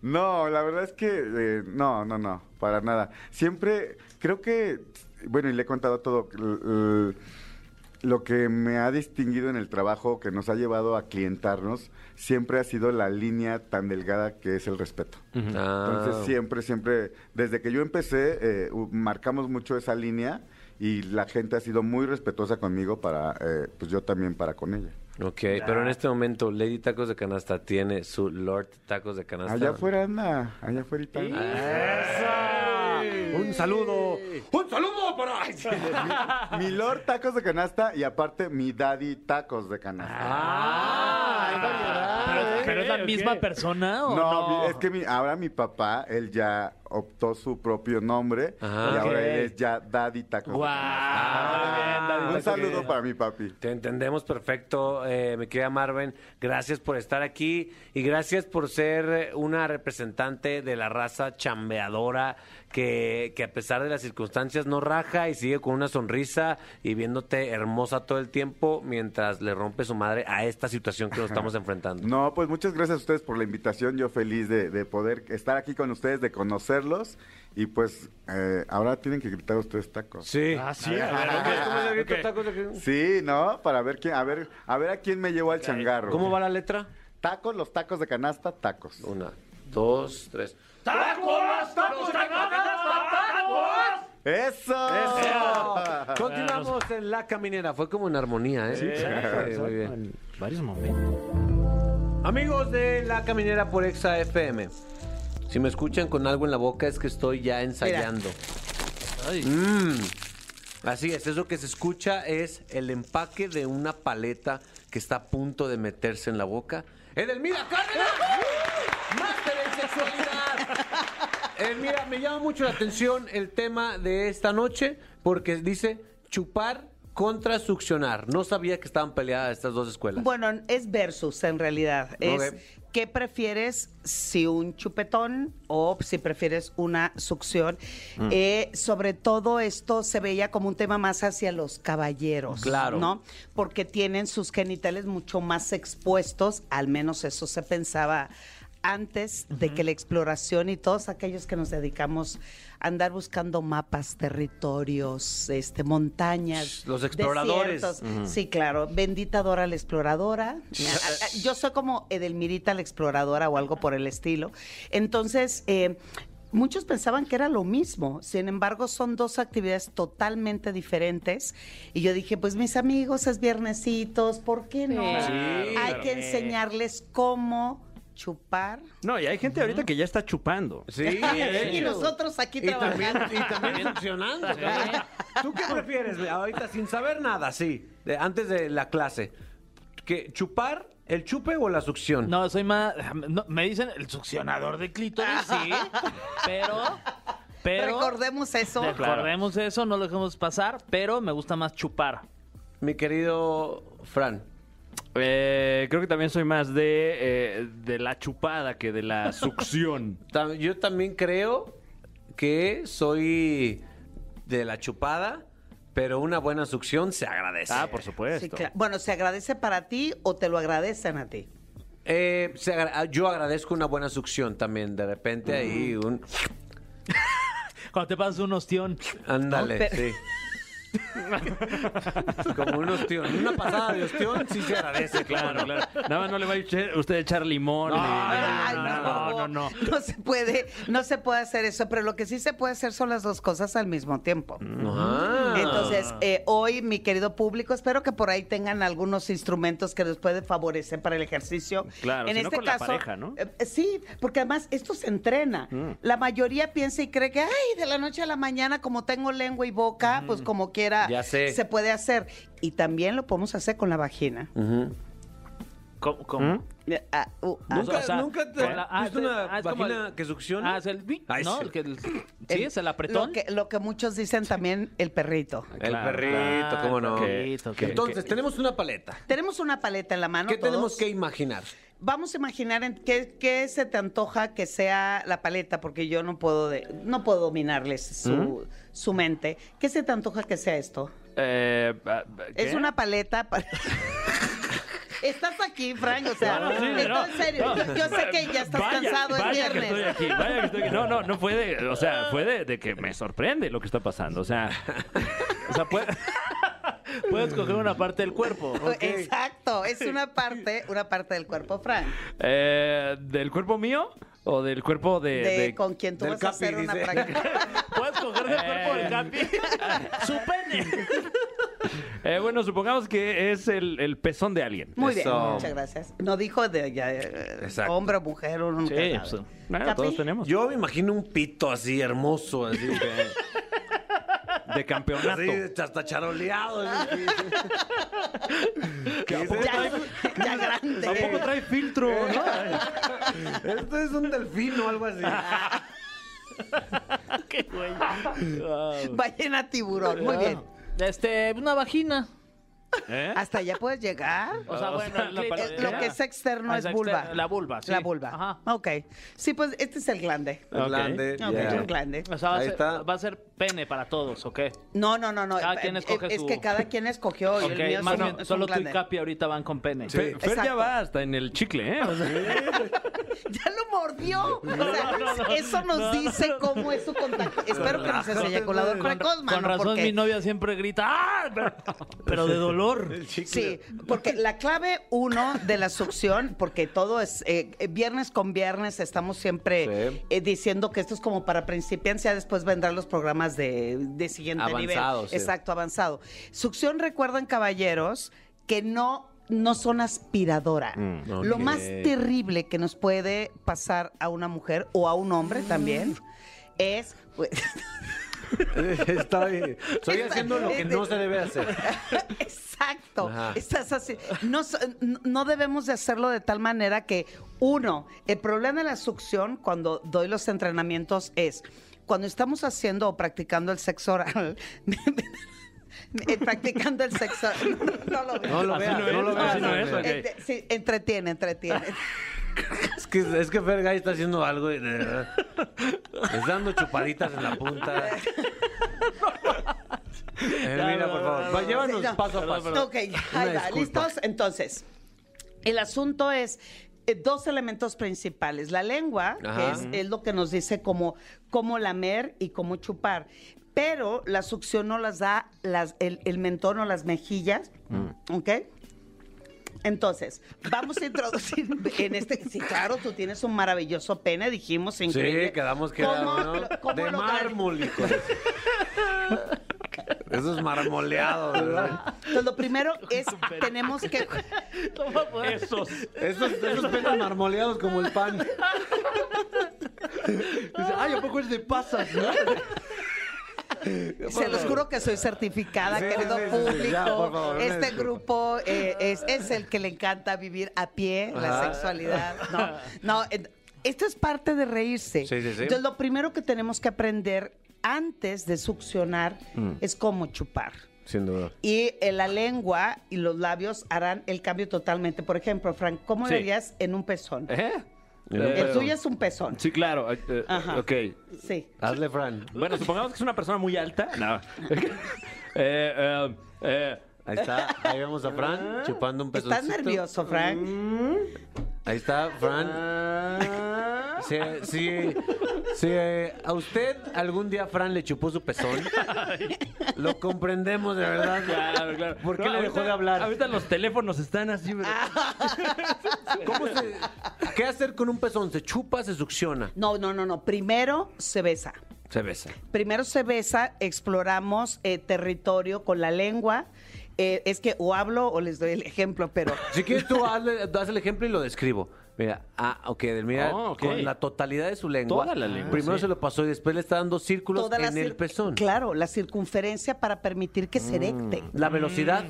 Speaker 7: no, la verdad es que eh, no, no, no, para nada. Siempre creo que, bueno, y le he contado todo. Lo que me ha distinguido en el trabajo, que nos ha llevado a clientarnos, siempre ha sido la línea tan delgada que es el respeto.
Speaker 2: Ah.
Speaker 7: Entonces siempre, siempre, desde que yo empecé, eh, marcamos mucho esa línea y la gente ha sido muy respetuosa conmigo para, eh, pues yo también para con ella.
Speaker 2: Ok, pero en este momento Lady Tacos de Canasta tiene su Lord Tacos de Canasta.
Speaker 7: Allá afuera anda, allá afuera.
Speaker 2: ¡Eso! Un saludo. Un saludo para...
Speaker 7: Mi Lord tacos de canasta y aparte mi Daddy tacos de canasta.
Speaker 2: Ah, variedad.
Speaker 3: Pero, pero es la
Speaker 4: ok.
Speaker 3: misma persona o
Speaker 7: no,
Speaker 3: no?
Speaker 7: mi- es que mi- ahora mi papá, él ya optó su propio nombre
Speaker 2: Ajá.
Speaker 7: y ahora él es ya Daddy.
Speaker 3: Muy bien, Daddy
Speaker 7: Un saludo para mi papi.
Speaker 2: Te entendemos perfecto, eh, mi querida Marven. Gracias por estar aquí y gracias por ser eh, una representante de la raza chambeadora que, que a pesar de las circunstancias no raja y sigue con una sonrisa y viéndote hermosa todo el tiempo mientras le rompe su madre a esta situación que nos estamos enfrentando.
Speaker 7: No, pues muchas gracias a ustedes por la invitación. Yo feliz de, de poder estar aquí con ustedes, de Y pues eh, ahora tienen que gritar ustedes tacos.
Speaker 2: Sí.
Speaker 4: Ah, sí.
Speaker 2: A ver, ¿cómo es- cómo es el grito
Speaker 4: Ok.
Speaker 2: tacos de-
Speaker 7: Sí, ¿no? Para ver quién, a ver, a ver a quién me llevó al changarro.
Speaker 2: ¿Cómo va la letra?
Speaker 7: Tacos, los tacos de canasta, tacos.
Speaker 2: Una, dos, tres.
Speaker 7: ¡Eso!
Speaker 2: Continuamos en La Caminera. Fue como en armonía, ¿eh? Sí, muy bien.
Speaker 4: En varios momentos.
Speaker 2: Amigos de La Caminera por Exa FM. Si me escuchan con algo en la boca es que estoy ya ensayando. Mm. Así es, eso que se escucha es el empaque de una paleta que está a punto de meterse en la boca. ¡Edelmira Cárdenas! ¡Máster en sexualidad! Edelmira, me llama mucho la atención el tema de esta noche porque dice chupar contra succionar. No sabía que estaban peleadas estas dos escuelas.
Speaker 6: Bueno, es versus en realidad. Es. Qué prefieres, si un chupetón o si prefieres una succión.
Speaker 2: Mm.
Speaker 6: Eh, sobre todo esto se veía como un tema más hacia los caballeros,
Speaker 2: Claro.
Speaker 6: ¿no? Porque tienen sus genitales mucho más expuestos, al menos eso se pensaba antes de que la exploración y todos aquellos que nos dedicamos a andar buscando mapas, territorios, este, montañas,
Speaker 2: Los exploradores.
Speaker 6: desiertos. Sí, claro. Bendita Dora la exploradora. Yo soy como Edelmirita la exploradora o algo por el estilo. Entonces, eh, muchos pensaban que era lo mismo. Sin embargo, son dos actividades totalmente diferentes. Y yo dije, pues mis amigos, es viernesitos, ¿por qué no?
Speaker 3: Sí,
Speaker 6: Hay
Speaker 3: claro.
Speaker 6: que enseñarles cómo chupar.
Speaker 4: No, y hay gente ahorita que ya está chupando.
Speaker 2: Sí,
Speaker 6: y nosotros aquí
Speaker 2: Y también,
Speaker 6: trabajando.
Speaker 2: y también succionando. ¿Tú qué prefieres? Ahorita sin saber nada, sí. de- antes de la clase. ¿Qué, ¿Chupar, el chupe o la succión?
Speaker 3: No, soy más. no, me dicen el succionador de clítoris, sí. Pero. Pero
Speaker 6: Recordemos eso.
Speaker 3: recordemos eso, no lo dejemos pasar, pero me gusta más chupar.
Speaker 2: Mi querido Fran.
Speaker 4: Eh, creo que también soy más de, eh, de la chupada que de la succión.
Speaker 2: Yo también creo que soy de la chupada, pero una buena succión se agradece.
Speaker 4: ah, por supuesto.
Speaker 6: Sí, claro. Bueno, ¿se agradece para ti o te lo agradecen a ti?
Speaker 2: Eh, se agra- yo agradezco una buena succión también. De repente ahí un...
Speaker 3: Cuando te pasas un ostión.
Speaker 2: Ándale,
Speaker 6: No, pero-
Speaker 2: sí. Como un ostión. Una pasada de ostión sí se agradece,
Speaker 4: Claro,
Speaker 2: claro.
Speaker 4: Nada más no le va a echar- usted a echar limón. ni- no, no, no, no.
Speaker 6: No se puede, no se puede hacer eso, pero lo que sí se puede hacer son las dos cosas al mismo tiempo.
Speaker 2: Ah.
Speaker 6: Entonces, eh, hoy, mi querido público, espero que por ahí tengan algunos instrumentos que les pueden favorecer para el ejercicio.
Speaker 4: Claro,
Speaker 6: en
Speaker 4: si
Speaker 6: este
Speaker 4: con la
Speaker 6: caso,
Speaker 4: pareja, ¿no?
Speaker 6: eh, sí, porque además esto se entrena. La mayoría piensa y cree que, ay, de la noche a la mañana, como tengo lengua y boca, pues como quiera,
Speaker 2: Ya sé.
Speaker 6: se puede hacer. Y también lo podemos hacer con la vagina.
Speaker 2: Ujú.
Speaker 3: ¿Cómo? cómo?
Speaker 6: Eh, ah, uh, ah.
Speaker 2: ¿Nunca,
Speaker 3: O sea,
Speaker 2: nunca te
Speaker 3: con la- ah,
Speaker 2: una
Speaker 3: ah,
Speaker 2: vagina
Speaker 3: el-
Speaker 2: que succiona?
Speaker 3: Ah, es el... ¿No?
Speaker 2: sí.
Speaker 3: El que... el- sí, es el apretón.
Speaker 6: Lo que, lo que muchos dicen también el perrito.
Speaker 2: El
Speaker 4: Claro,
Speaker 2: perrito,
Speaker 3: claro,
Speaker 2: cómo no.
Speaker 3: perrito, que-
Speaker 2: Entonces, tenemos una paleta.
Speaker 6: Tenemos una paleta en la mano.
Speaker 2: ¿Qué tenemos
Speaker 6: todos.
Speaker 2: que imaginar?
Speaker 6: Vamos a imaginar en qué, qué se te antoja que sea la paleta, porque yo no puedo de- no puedo dominarles su, su mente. ¿Qué se te antoja que sea esto?
Speaker 4: Eh.
Speaker 6: Es una paleta para... Estás aquí, Frank, o sea,
Speaker 4: No, no, sí,
Speaker 6: esto
Speaker 4: no,
Speaker 6: en serio.
Speaker 4: no.
Speaker 6: Yo, sé que ya estás
Speaker 4: Vaya,
Speaker 6: cansado,
Speaker 4: vaya que
Speaker 6: viernes.
Speaker 4: estoy aquí, vaya que estoy aquí. No, no, no fue de, o sea, fue de, de que me sorprende lo que está pasando. O sea,
Speaker 3: O sea, puede- puedes coger una parte del cuerpo.
Speaker 6: Exacto, es una parte, una parte del cuerpo, Frank,
Speaker 4: eh, ¿del cuerpo mío o del cuerpo de,
Speaker 6: de,
Speaker 4: de-
Speaker 6: con quien tú vas a
Speaker 2: Capi,
Speaker 6: hacer una práctica.
Speaker 3: Puedes coger del cuerpo del. Capi. Su pene.
Speaker 4: Eh, bueno, supongamos que es el, el pezón de alguien.
Speaker 6: Muy bien,
Speaker 2: Eso.
Speaker 6: muchas gracias. No dijo de ya, eh, hombre o mujer, uno nunca
Speaker 3: Sí, pues,
Speaker 4: Bueno, todos tenemos.
Speaker 2: Yo me imagino un pito así hermoso, así que...
Speaker 4: de campeonato.
Speaker 2: Así, hasta charoleado.
Speaker 6: Ya, ya grande.
Speaker 4: Tampoco trae filtro, ¿no?
Speaker 2: Esto es un delfín o algo así.
Speaker 3: Qué güey.
Speaker 6: Ballena tiburón, muy bien.
Speaker 3: Este, una vagina.
Speaker 4: ¿Eh?
Speaker 6: Hasta allá puedes llegar.
Speaker 3: O sea,
Speaker 4: O
Speaker 3: bueno,
Speaker 4: sea, parte-
Speaker 6: Eh, Lo que es externo
Speaker 3: Ah,
Speaker 6: es vulva.
Speaker 3: externo, la vulva, sí.
Speaker 6: La vulva.
Speaker 3: Ajá.
Speaker 6: Ok. Sí, pues este es el glande.
Speaker 2: El glande,
Speaker 6: Ok,
Speaker 2: ya.
Speaker 6: el glande.
Speaker 3: O sea, va a,
Speaker 2: Ahí
Speaker 3: ser,
Speaker 2: está.
Speaker 3: va a ser pene para todos, ¿o qué?
Speaker 6: No, no, no, no.
Speaker 3: Cada quien
Speaker 6: Eh,
Speaker 3: escoge
Speaker 6: es
Speaker 3: su-
Speaker 6: que cada quien escogió. y el mío es
Speaker 3: más
Speaker 6: un-
Speaker 3: bien,
Speaker 6: es un
Speaker 3: solo tú y. Capi ahorita van con pene.
Speaker 2: Sí.
Speaker 4: Fer, Fer ya va hasta en el chicle, ¿eh? O sea,
Speaker 6: Ya lo mordió. O sea, eso nos dice cómo es su contacto. Espero que no seas eyaculador precoz,
Speaker 3: Con
Speaker 6: mano,
Speaker 3: razón
Speaker 6: porque-
Speaker 3: mi novia siempre grita ¡Ah! Pero, de dolor.
Speaker 6: Sí, porque la clave uno de la succión, porque todo es eh, eh, viernes con viernes, estamos siempre
Speaker 2: Sí.
Speaker 6: eh, diciendo que esto es como para principiantes, ya después vendrán los programas de, de siguiente nivel.
Speaker 2: sí.
Speaker 6: Exacto, avanzado. Succión, recuerden, caballeros, que no no son aspiradora. Lo
Speaker 2: ok.
Speaker 6: más terrible que nos puede pasar a una mujer o a un hombre también es pues,
Speaker 2: Estoy, estoy haciendo lo que no se debe hacer.
Speaker 6: Exacto.
Speaker 2: Ajá.
Speaker 6: Estás así. No, no debemos de hacerlo de tal manera que, uno, el problema de la succión cuando doy los entrenamientos es cuando estamos haciendo o practicando el sexo oral. eh, practicando el sexo no, lo veo.
Speaker 2: No lo veas,
Speaker 4: no
Speaker 2: no
Speaker 4: es,
Speaker 2: lo veas.
Speaker 4: así no es,
Speaker 2: hombre.
Speaker 4: ok.
Speaker 6: Eh, sí, entretiene, entretiene.
Speaker 2: Es que, es que Fergay está haciendo algo y de verdad, está dando chupaditas en la punta. Eh, mira, por favor, va, llévanos
Speaker 6: Sí, no.
Speaker 2: paso a paso.
Speaker 6: Ok, ahí va. ¿Listos? Entonces, el asunto es dos elementos principales. La lengua, que es, es lo que nos dice cómo, cómo lamer y cómo chupar. Pero la succión nos las da las, el, el mentón o las mejillas.
Speaker 2: Mm.
Speaker 6: ¿Ok? Entonces, vamos a introducir en este. Sí, claro, tú tienes un maravilloso pene, dijimos. Increíble.
Speaker 2: Sí, quedamos que
Speaker 6: ¿Cómo lo- cómo
Speaker 2: de mármol. Eso es marmoleado, ¿verdad?
Speaker 6: Entonces, lo primero es, tenemos que.
Speaker 4: Esos.
Speaker 2: Esos, esos pelos marmoleados como el pan.
Speaker 4: Dice, ay, ¿a poco es de pasas, no?
Speaker 6: Se los juro que soy certificada,
Speaker 2: Sí,
Speaker 6: querido
Speaker 2: sí, sí, sí.
Speaker 6: público.
Speaker 2: Ya, favor,
Speaker 6: este grupo eh, es, es el que le encanta vivir a pie la
Speaker 2: Ajá.
Speaker 6: sexualidad. No, no. esto es parte de reírse.
Speaker 2: Sí, sí, sí.
Speaker 6: Entonces, lo primero que tenemos que aprender antes de succionar
Speaker 2: Mm.
Speaker 6: es cómo chupar.
Speaker 2: Sin duda.
Speaker 6: Y eh, la lengua y los labios harán el cambio totalmente. Por ejemplo, Frank, ¿cómo
Speaker 8: Sí.
Speaker 6: le harías en un pezón?
Speaker 8: ¿Eh?
Speaker 6: El tuyo es un pezón.
Speaker 8: Sí, claro. eh, eh,
Speaker 6: Ajá.
Speaker 8: Ok.
Speaker 6: Sí.
Speaker 2: Hazle, Fran.
Speaker 8: Bueno, supongamos que es una persona muy alta. No. Eh, eh, eh,
Speaker 2: Ahí está. Ahí vemos a Fran chupando un pezoncito.
Speaker 6: ¿Estás nervioso, Frank?
Speaker 2: Ahí está, Fran. Si, si- si, eh, a usted algún día Fran le chupó su pezón, lo comprendemos de verdad.
Speaker 8: Claro, claro.
Speaker 2: ¿Por qué
Speaker 8: No,
Speaker 2: le dejó
Speaker 8: ahorita-
Speaker 2: de hablar?
Speaker 8: Ahorita los teléfonos están así. pero-
Speaker 2: ¿Cómo se- ¿Qué hacer con un pezón? ¿Se chupa, se succiona?
Speaker 6: No, no, no, no. Primero se besa.
Speaker 2: Se besa.
Speaker 6: Primero se besa, exploramos eh, territorio con la lengua. Eh, es que o hablo o les doy el ejemplo, pero
Speaker 2: Si quieres tú hazle- haz el ejemplo y lo describo. Mira, ah, ok, mira,
Speaker 8: Oh, ok.
Speaker 2: con la totalidad de su lengua.
Speaker 8: Toda la lengua,
Speaker 2: Primero
Speaker 8: sí.
Speaker 2: se lo pasó y después le está dando círculos
Speaker 6: toda la
Speaker 2: en el
Speaker 6: cir-
Speaker 2: pezón.
Speaker 6: Claro, la circunferencia para permitir que se erecte.
Speaker 2: La velocidad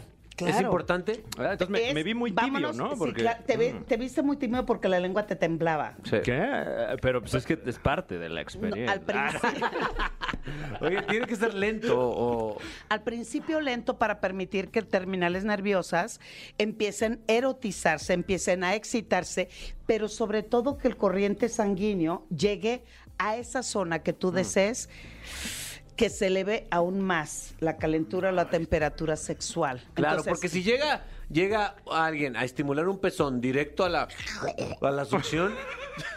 Speaker 2: es importante.
Speaker 8: Ah, Entonces me,
Speaker 6: Es-
Speaker 8: me vi muy tibio,
Speaker 6: vámonos,
Speaker 8: ¿no?
Speaker 6: sí,
Speaker 8: Porque,
Speaker 6: claro, te, ve-
Speaker 8: Mm.
Speaker 6: te viste muy tímido porque la lengua te temblaba.
Speaker 2: Sí.
Speaker 8: ¿Qué? Pero pues es que es parte de la
Speaker 6: No,
Speaker 8: experiencia.
Speaker 6: al, principio,
Speaker 2: Oye, tiene que ser lento o...
Speaker 6: al principio lento para permitir que terminales nerviosas empiecen a erotizarse, empiecen a excitarse, pero sobre todo que el corriente sanguíneo llegue a esa zona que
Speaker 2: Mm.
Speaker 6: tú desees, que se eleve aún más la calentura o la temperatura sexual.
Speaker 2: Claro,
Speaker 6: Entonces,
Speaker 2: porque si llega llega alguien a estimular un pezón directo a la a la succión,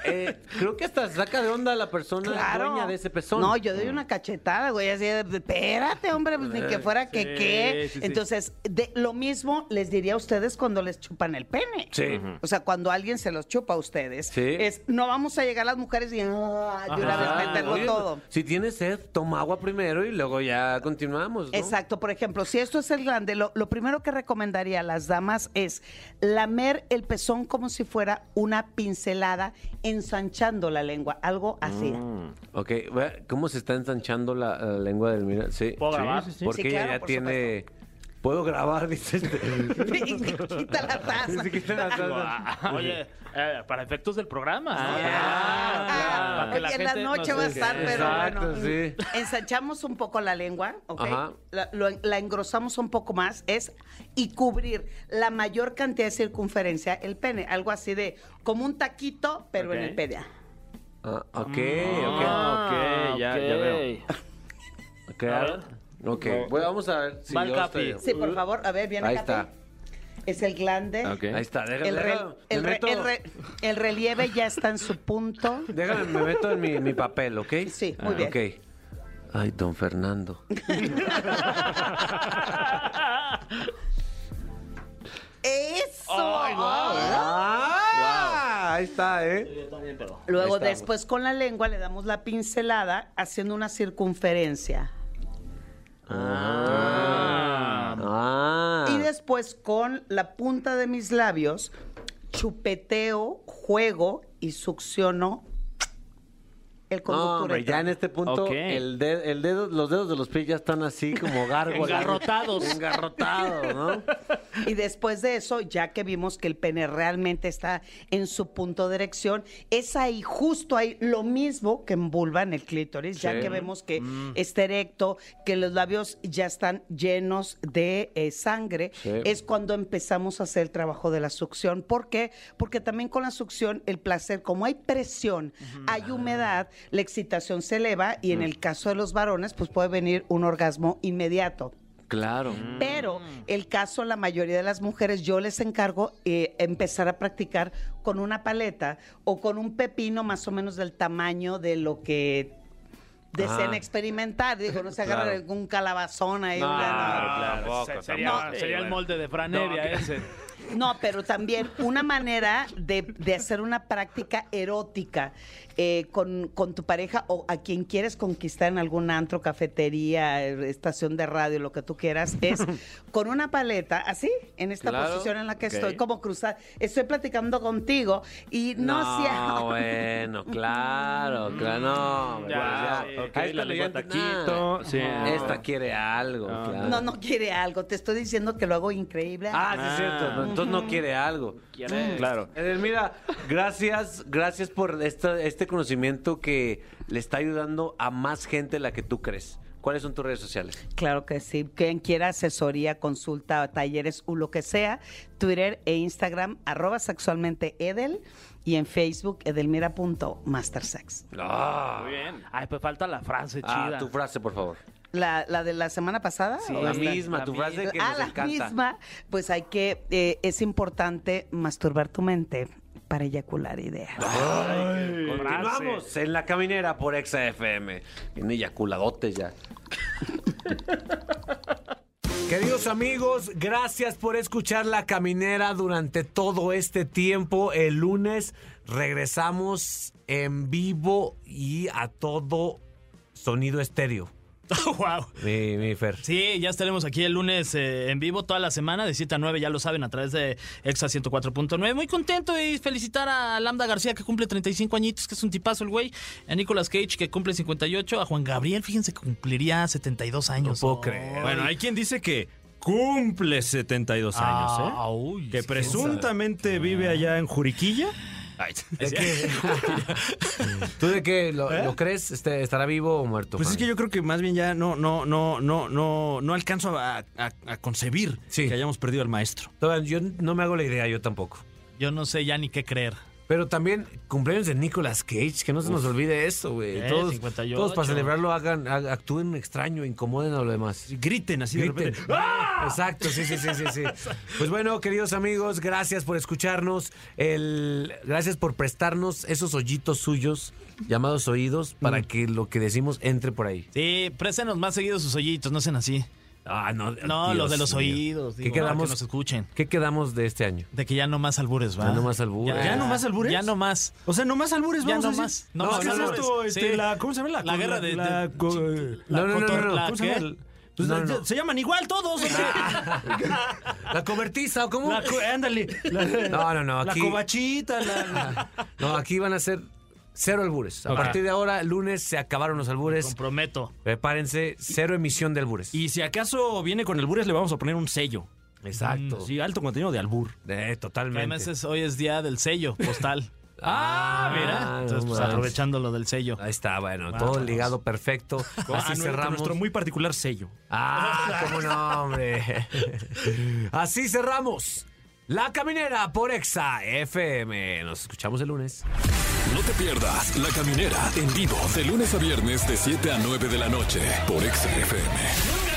Speaker 2: eh, creo que hasta saca de onda a la persona
Speaker 6: Claro.
Speaker 2: dueña de ese pezón.
Speaker 6: No, yo doy una cachetada, güey, así de, espérate, hombre, pues ni que fuera que qué.
Speaker 8: sí.
Speaker 6: Entonces, de, lo mismo les diría a ustedes cuando les chupan el pene.
Speaker 2: Sí.
Speaker 6: O sea, cuando alguien se los chupa a ustedes,
Speaker 2: Sí.
Speaker 6: es no vamos a llegar las mujeres y ah, de una vez meterlo
Speaker 2: Oye,
Speaker 6: todo.
Speaker 2: Si tienes sed, toma agua primero y luego ya continuamos, ¿no?
Speaker 6: Exacto, por ejemplo, si esto es el grande, lo, lo primero que recomendaría a las damas es lamer el pezón como si fuera una pincelada, ensanchando la lengua, algo así.
Speaker 2: Mm. Ok, ¿cómo se está ensanchando la, la lengua del mira? Sí.
Speaker 3: ¿Puedo grabar?
Speaker 8: sí, sí.
Speaker 2: Porque
Speaker 6: Sí,
Speaker 2: ella
Speaker 6: claro,
Speaker 2: ya
Speaker 6: por
Speaker 2: tiene... Puedo grabar, dice este.
Speaker 6: Quita la taza.
Speaker 2: Sí, quita la taza.
Speaker 3: Oye, eh, para efectos del programa. ¿no?
Speaker 6: Ah,
Speaker 3: Para- para que
Speaker 6: Oye,
Speaker 3: la
Speaker 6: en la noche va a estar, pero
Speaker 2: Exacto,
Speaker 6: bueno.
Speaker 2: sí.
Speaker 6: Ensanchamos un poco la lengua, ¿ok? La, lo- la engrosamos un poco más, es y cubrir la mayor cantidad de circunferencia el pene, algo así de como un taquito, pero en
Speaker 8: Ok.
Speaker 6: el pene.
Speaker 2: Ah, ok, ok.
Speaker 8: Ah, ok, ya, ya veo.
Speaker 2: Ok, ahora- ok. Bueno, vamos a ver si yo
Speaker 3: Capi.
Speaker 6: Sí, por favor, a ver, viene
Speaker 2: Ahí
Speaker 6: Capi.
Speaker 2: está.
Speaker 6: Es el glande.
Speaker 2: Ahí está, déjame,
Speaker 6: El, re-
Speaker 2: déjame,
Speaker 6: el
Speaker 2: me
Speaker 6: re-
Speaker 2: meto,
Speaker 6: el re- el relieve ya está en su punto.
Speaker 2: déjame, me meto en mi, mi papel, ¿ok?
Speaker 6: Sí, muy bien.
Speaker 2: Ok. Ay, don Fernando.
Speaker 6: ¡Eso!
Speaker 2: ¡Ah! Ahí está, ¿eh?
Speaker 6: Luego después con la lengua le damos la pincelada haciendo una circunferencia.
Speaker 2: Ah.
Speaker 6: Y después con la punta de mis labios chupeteo, juego y succiono el
Speaker 2: No,
Speaker 6: conducto
Speaker 2: hombre, ya en este punto
Speaker 8: Ok.
Speaker 2: el, de- el dedo, los dedos de los pies ya están así como gárgolas.
Speaker 3: Engarrotados.
Speaker 2: Engarrotados, ¿no?
Speaker 6: Y después de eso, ya que vimos que el pene realmente está en su punto de erección, es ahí, justo ahí, lo mismo que en vulva, en el clítoris, ya
Speaker 2: Sí.
Speaker 6: que vemos que
Speaker 2: Mm.
Speaker 6: está erecto, que los labios ya están llenos de eh, sangre,
Speaker 2: Sí.
Speaker 6: es cuando empezamos a hacer el trabajo de la succión. ¿Por qué? Porque también con la succión, el placer, como hay presión, hay humedad, la excitación se eleva y
Speaker 2: Mm.
Speaker 6: en el caso de los varones, pues puede venir un orgasmo inmediato.
Speaker 2: Claro.
Speaker 6: Pero el caso, la mayoría de las mujeres, yo les encargo eh, empezar a practicar con una paleta o con un pepino más o menos del tamaño de lo que deseen
Speaker 2: Ah.
Speaker 6: experimentar. Digo, no se agarra
Speaker 2: Claro.
Speaker 6: algún calabazón ahí.
Speaker 2: No,
Speaker 6: una-
Speaker 2: Tampoco,
Speaker 3: se- sería, el molde de Fran Evia ese.
Speaker 6: No, pero también una manera de, de hacer una práctica erótica eh, con, con tu pareja o a quien quieres conquistar en algún antro, cafetería, eh, estación de radio, lo que tú quieras, es con una paleta, así, en esta
Speaker 2: Claro.
Speaker 6: posición en la que estoy, como cruzada. Estoy platicando contigo y no,
Speaker 2: No, bueno, claro, claro, no. hombre,
Speaker 3: Ya,
Speaker 2: pues
Speaker 3: sí.
Speaker 8: Ok,
Speaker 2: A esta
Speaker 8: la taquito, sí.
Speaker 2: Esta quiere algo, claro.
Speaker 6: No, no quiere algo. Te estoy diciendo que lo hago increíble.
Speaker 2: Ah, sí, es cierto.
Speaker 8: Ah.
Speaker 2: Entonces no quiere algo.
Speaker 9: Quiere-
Speaker 10: Claro.
Speaker 2: Edelmira, gracias, gracias por esta- este conocimiento que le está ayudando a más gente de la que tú crees. ¿Cuáles son tus redes sociales?
Speaker 6: Claro que sí. Quien quiera asesoría, consulta, talleres o lo que sea, Twitter e Instagram, arroba sexualmente Edel y en Facebook edelmira.mastersex.
Speaker 2: Ah,
Speaker 10: Muy bien.
Speaker 9: Ay, pues falta la frase
Speaker 2: Ah,
Speaker 9: chida.
Speaker 2: tu frase, por favor.
Speaker 6: La, la de la semana pasada?
Speaker 9: Sí,
Speaker 6: ¿O
Speaker 2: la misma,
Speaker 9: la
Speaker 2: tu frase que
Speaker 6: ah,
Speaker 2: nos
Speaker 6: la
Speaker 2: encanta.
Speaker 6: misma. Pues hay que, eh, es importante masturbar tu mente para eyacular ideas.
Speaker 2: Continuamos en la caminera por Exa FM. En eyaculadotes ya. Queridos amigos, gracias por escuchar La Caminera durante todo este tiempo. El lunes regresamos en vivo y a todo sonido estéreo.
Speaker 3: wow.
Speaker 2: Mi, mi Fer.
Speaker 3: Sí, ya estaremos aquí el lunes eh, en vivo toda la semana, de 7 a 9, ya lo saben, a través de Exa 104.9. Muy contento y felicitar a Lambda García, que cumple 35 añitos, que es un tipazo el güey. A Nicolas Cage, que cumple 58. A Juan Gabriel, fíjense, que cumpliría 72 años.
Speaker 2: No puedo
Speaker 3: Oh.
Speaker 2: creer.
Speaker 4: Bueno, hay quien dice que cumple 72 años, ¿eh?
Speaker 3: Ah, uy,
Speaker 4: que presuntamente vive allá en Juriquilla. Ay,
Speaker 2: ¿De qué? ¿Tú de qué? ¿Lo, lo crees? Este, ¿Estará vivo o muerto?
Speaker 4: Pues es que yo creo que más bien ya no, no, no, no, no, no alcanzo a, a- a concebir
Speaker 2: Sí.
Speaker 4: que hayamos perdido al maestro.
Speaker 2: Yo no me hago la idea, yo tampoco.
Speaker 3: Yo no sé ya ni qué creer.
Speaker 2: Pero también cumpleaños de Nicolas Cage, que no se nos olvide eso, güey.
Speaker 3: Eh,
Speaker 2: Todos,
Speaker 3: 58.
Speaker 2: todos para celebrarlo hagan, ha- actúen extraño, incomoden a los demás.
Speaker 4: Griten así de
Speaker 2: Griten.
Speaker 4: repente. ¡Ah!
Speaker 2: Exacto, sí, sí, sí, sí, sí. Pues bueno, queridos amigos, gracias por escucharnos. El, gracias por prestarnos esos hoyitos suyos llamados oídos
Speaker 3: Mm.
Speaker 2: para que lo que decimos entre por ahí.
Speaker 3: Sí, préstenos más seguido sus hoyitos, no sean así.
Speaker 2: Ah, no,
Speaker 3: No,
Speaker 2: Dios
Speaker 3: los de los
Speaker 2: mío.
Speaker 3: oídos.
Speaker 2: ¿Qué
Speaker 3: digo, para
Speaker 2: quedamos?
Speaker 3: Que nos escuchen.
Speaker 2: ¿Qué quedamos de este año?
Speaker 3: De que ya no más albures, ¿va?
Speaker 2: Ya no más albures.
Speaker 4: ¿Ya no más albures?
Speaker 3: Ya no más.
Speaker 4: O sea, nomás albures,
Speaker 3: Ya
Speaker 4: vamos
Speaker 3: no
Speaker 4: a
Speaker 3: más, no
Speaker 4: No,
Speaker 3: más
Speaker 4: ¿qué es
Speaker 3: albures.
Speaker 4: esto? Este,
Speaker 3: Sí.
Speaker 4: la, ¿Cómo se llama?
Speaker 3: La guerra de-
Speaker 4: la-
Speaker 3: de-
Speaker 4: co-
Speaker 2: No, no, no, no, no.
Speaker 3: ¿La
Speaker 4: ¿Cómo se
Speaker 3: qué?
Speaker 4: llama? Pues,
Speaker 2: No, no.
Speaker 4: Se llaman igual todos. ¿o qué?
Speaker 2: ¿La cobertiza o cómo?
Speaker 4: La ándale. La-
Speaker 2: No, no, no,
Speaker 4: La
Speaker 2: aquí-
Speaker 4: cobachita. La, la-
Speaker 2: No, aquí van a ser cero albures. A partir de ahora, lunes, se acabaron los albures.
Speaker 3: Comprometo.
Speaker 2: Prepárense, cero emisión de albures.
Speaker 4: Y si acaso viene con el bures, le vamos a poner un sello.
Speaker 2: Exacto.
Speaker 4: Sí, alto contenido de albur.
Speaker 2: Eh, totalmente.
Speaker 3: Además, es- hoy es día del sello postal.
Speaker 2: Ah,
Speaker 3: Mira.
Speaker 2: no
Speaker 3: Entonces, pues aprovechando lo del sello.
Speaker 2: Ahí está, bueno, todo
Speaker 3: Vámonos.
Speaker 2: ligado perfecto.
Speaker 4: Con-
Speaker 2: Así
Speaker 4: ah, no,
Speaker 2: cerramos.
Speaker 4: nuestro muy particular sello.
Speaker 2: Ah, cómo no, hombre. Así cerramos. La Caminera por Exa FM. Nos escuchamos el lunes.
Speaker 1: No te pierdas La Caminera en vivo de lunes a viernes de 7 a 9 de la noche por Exa FM.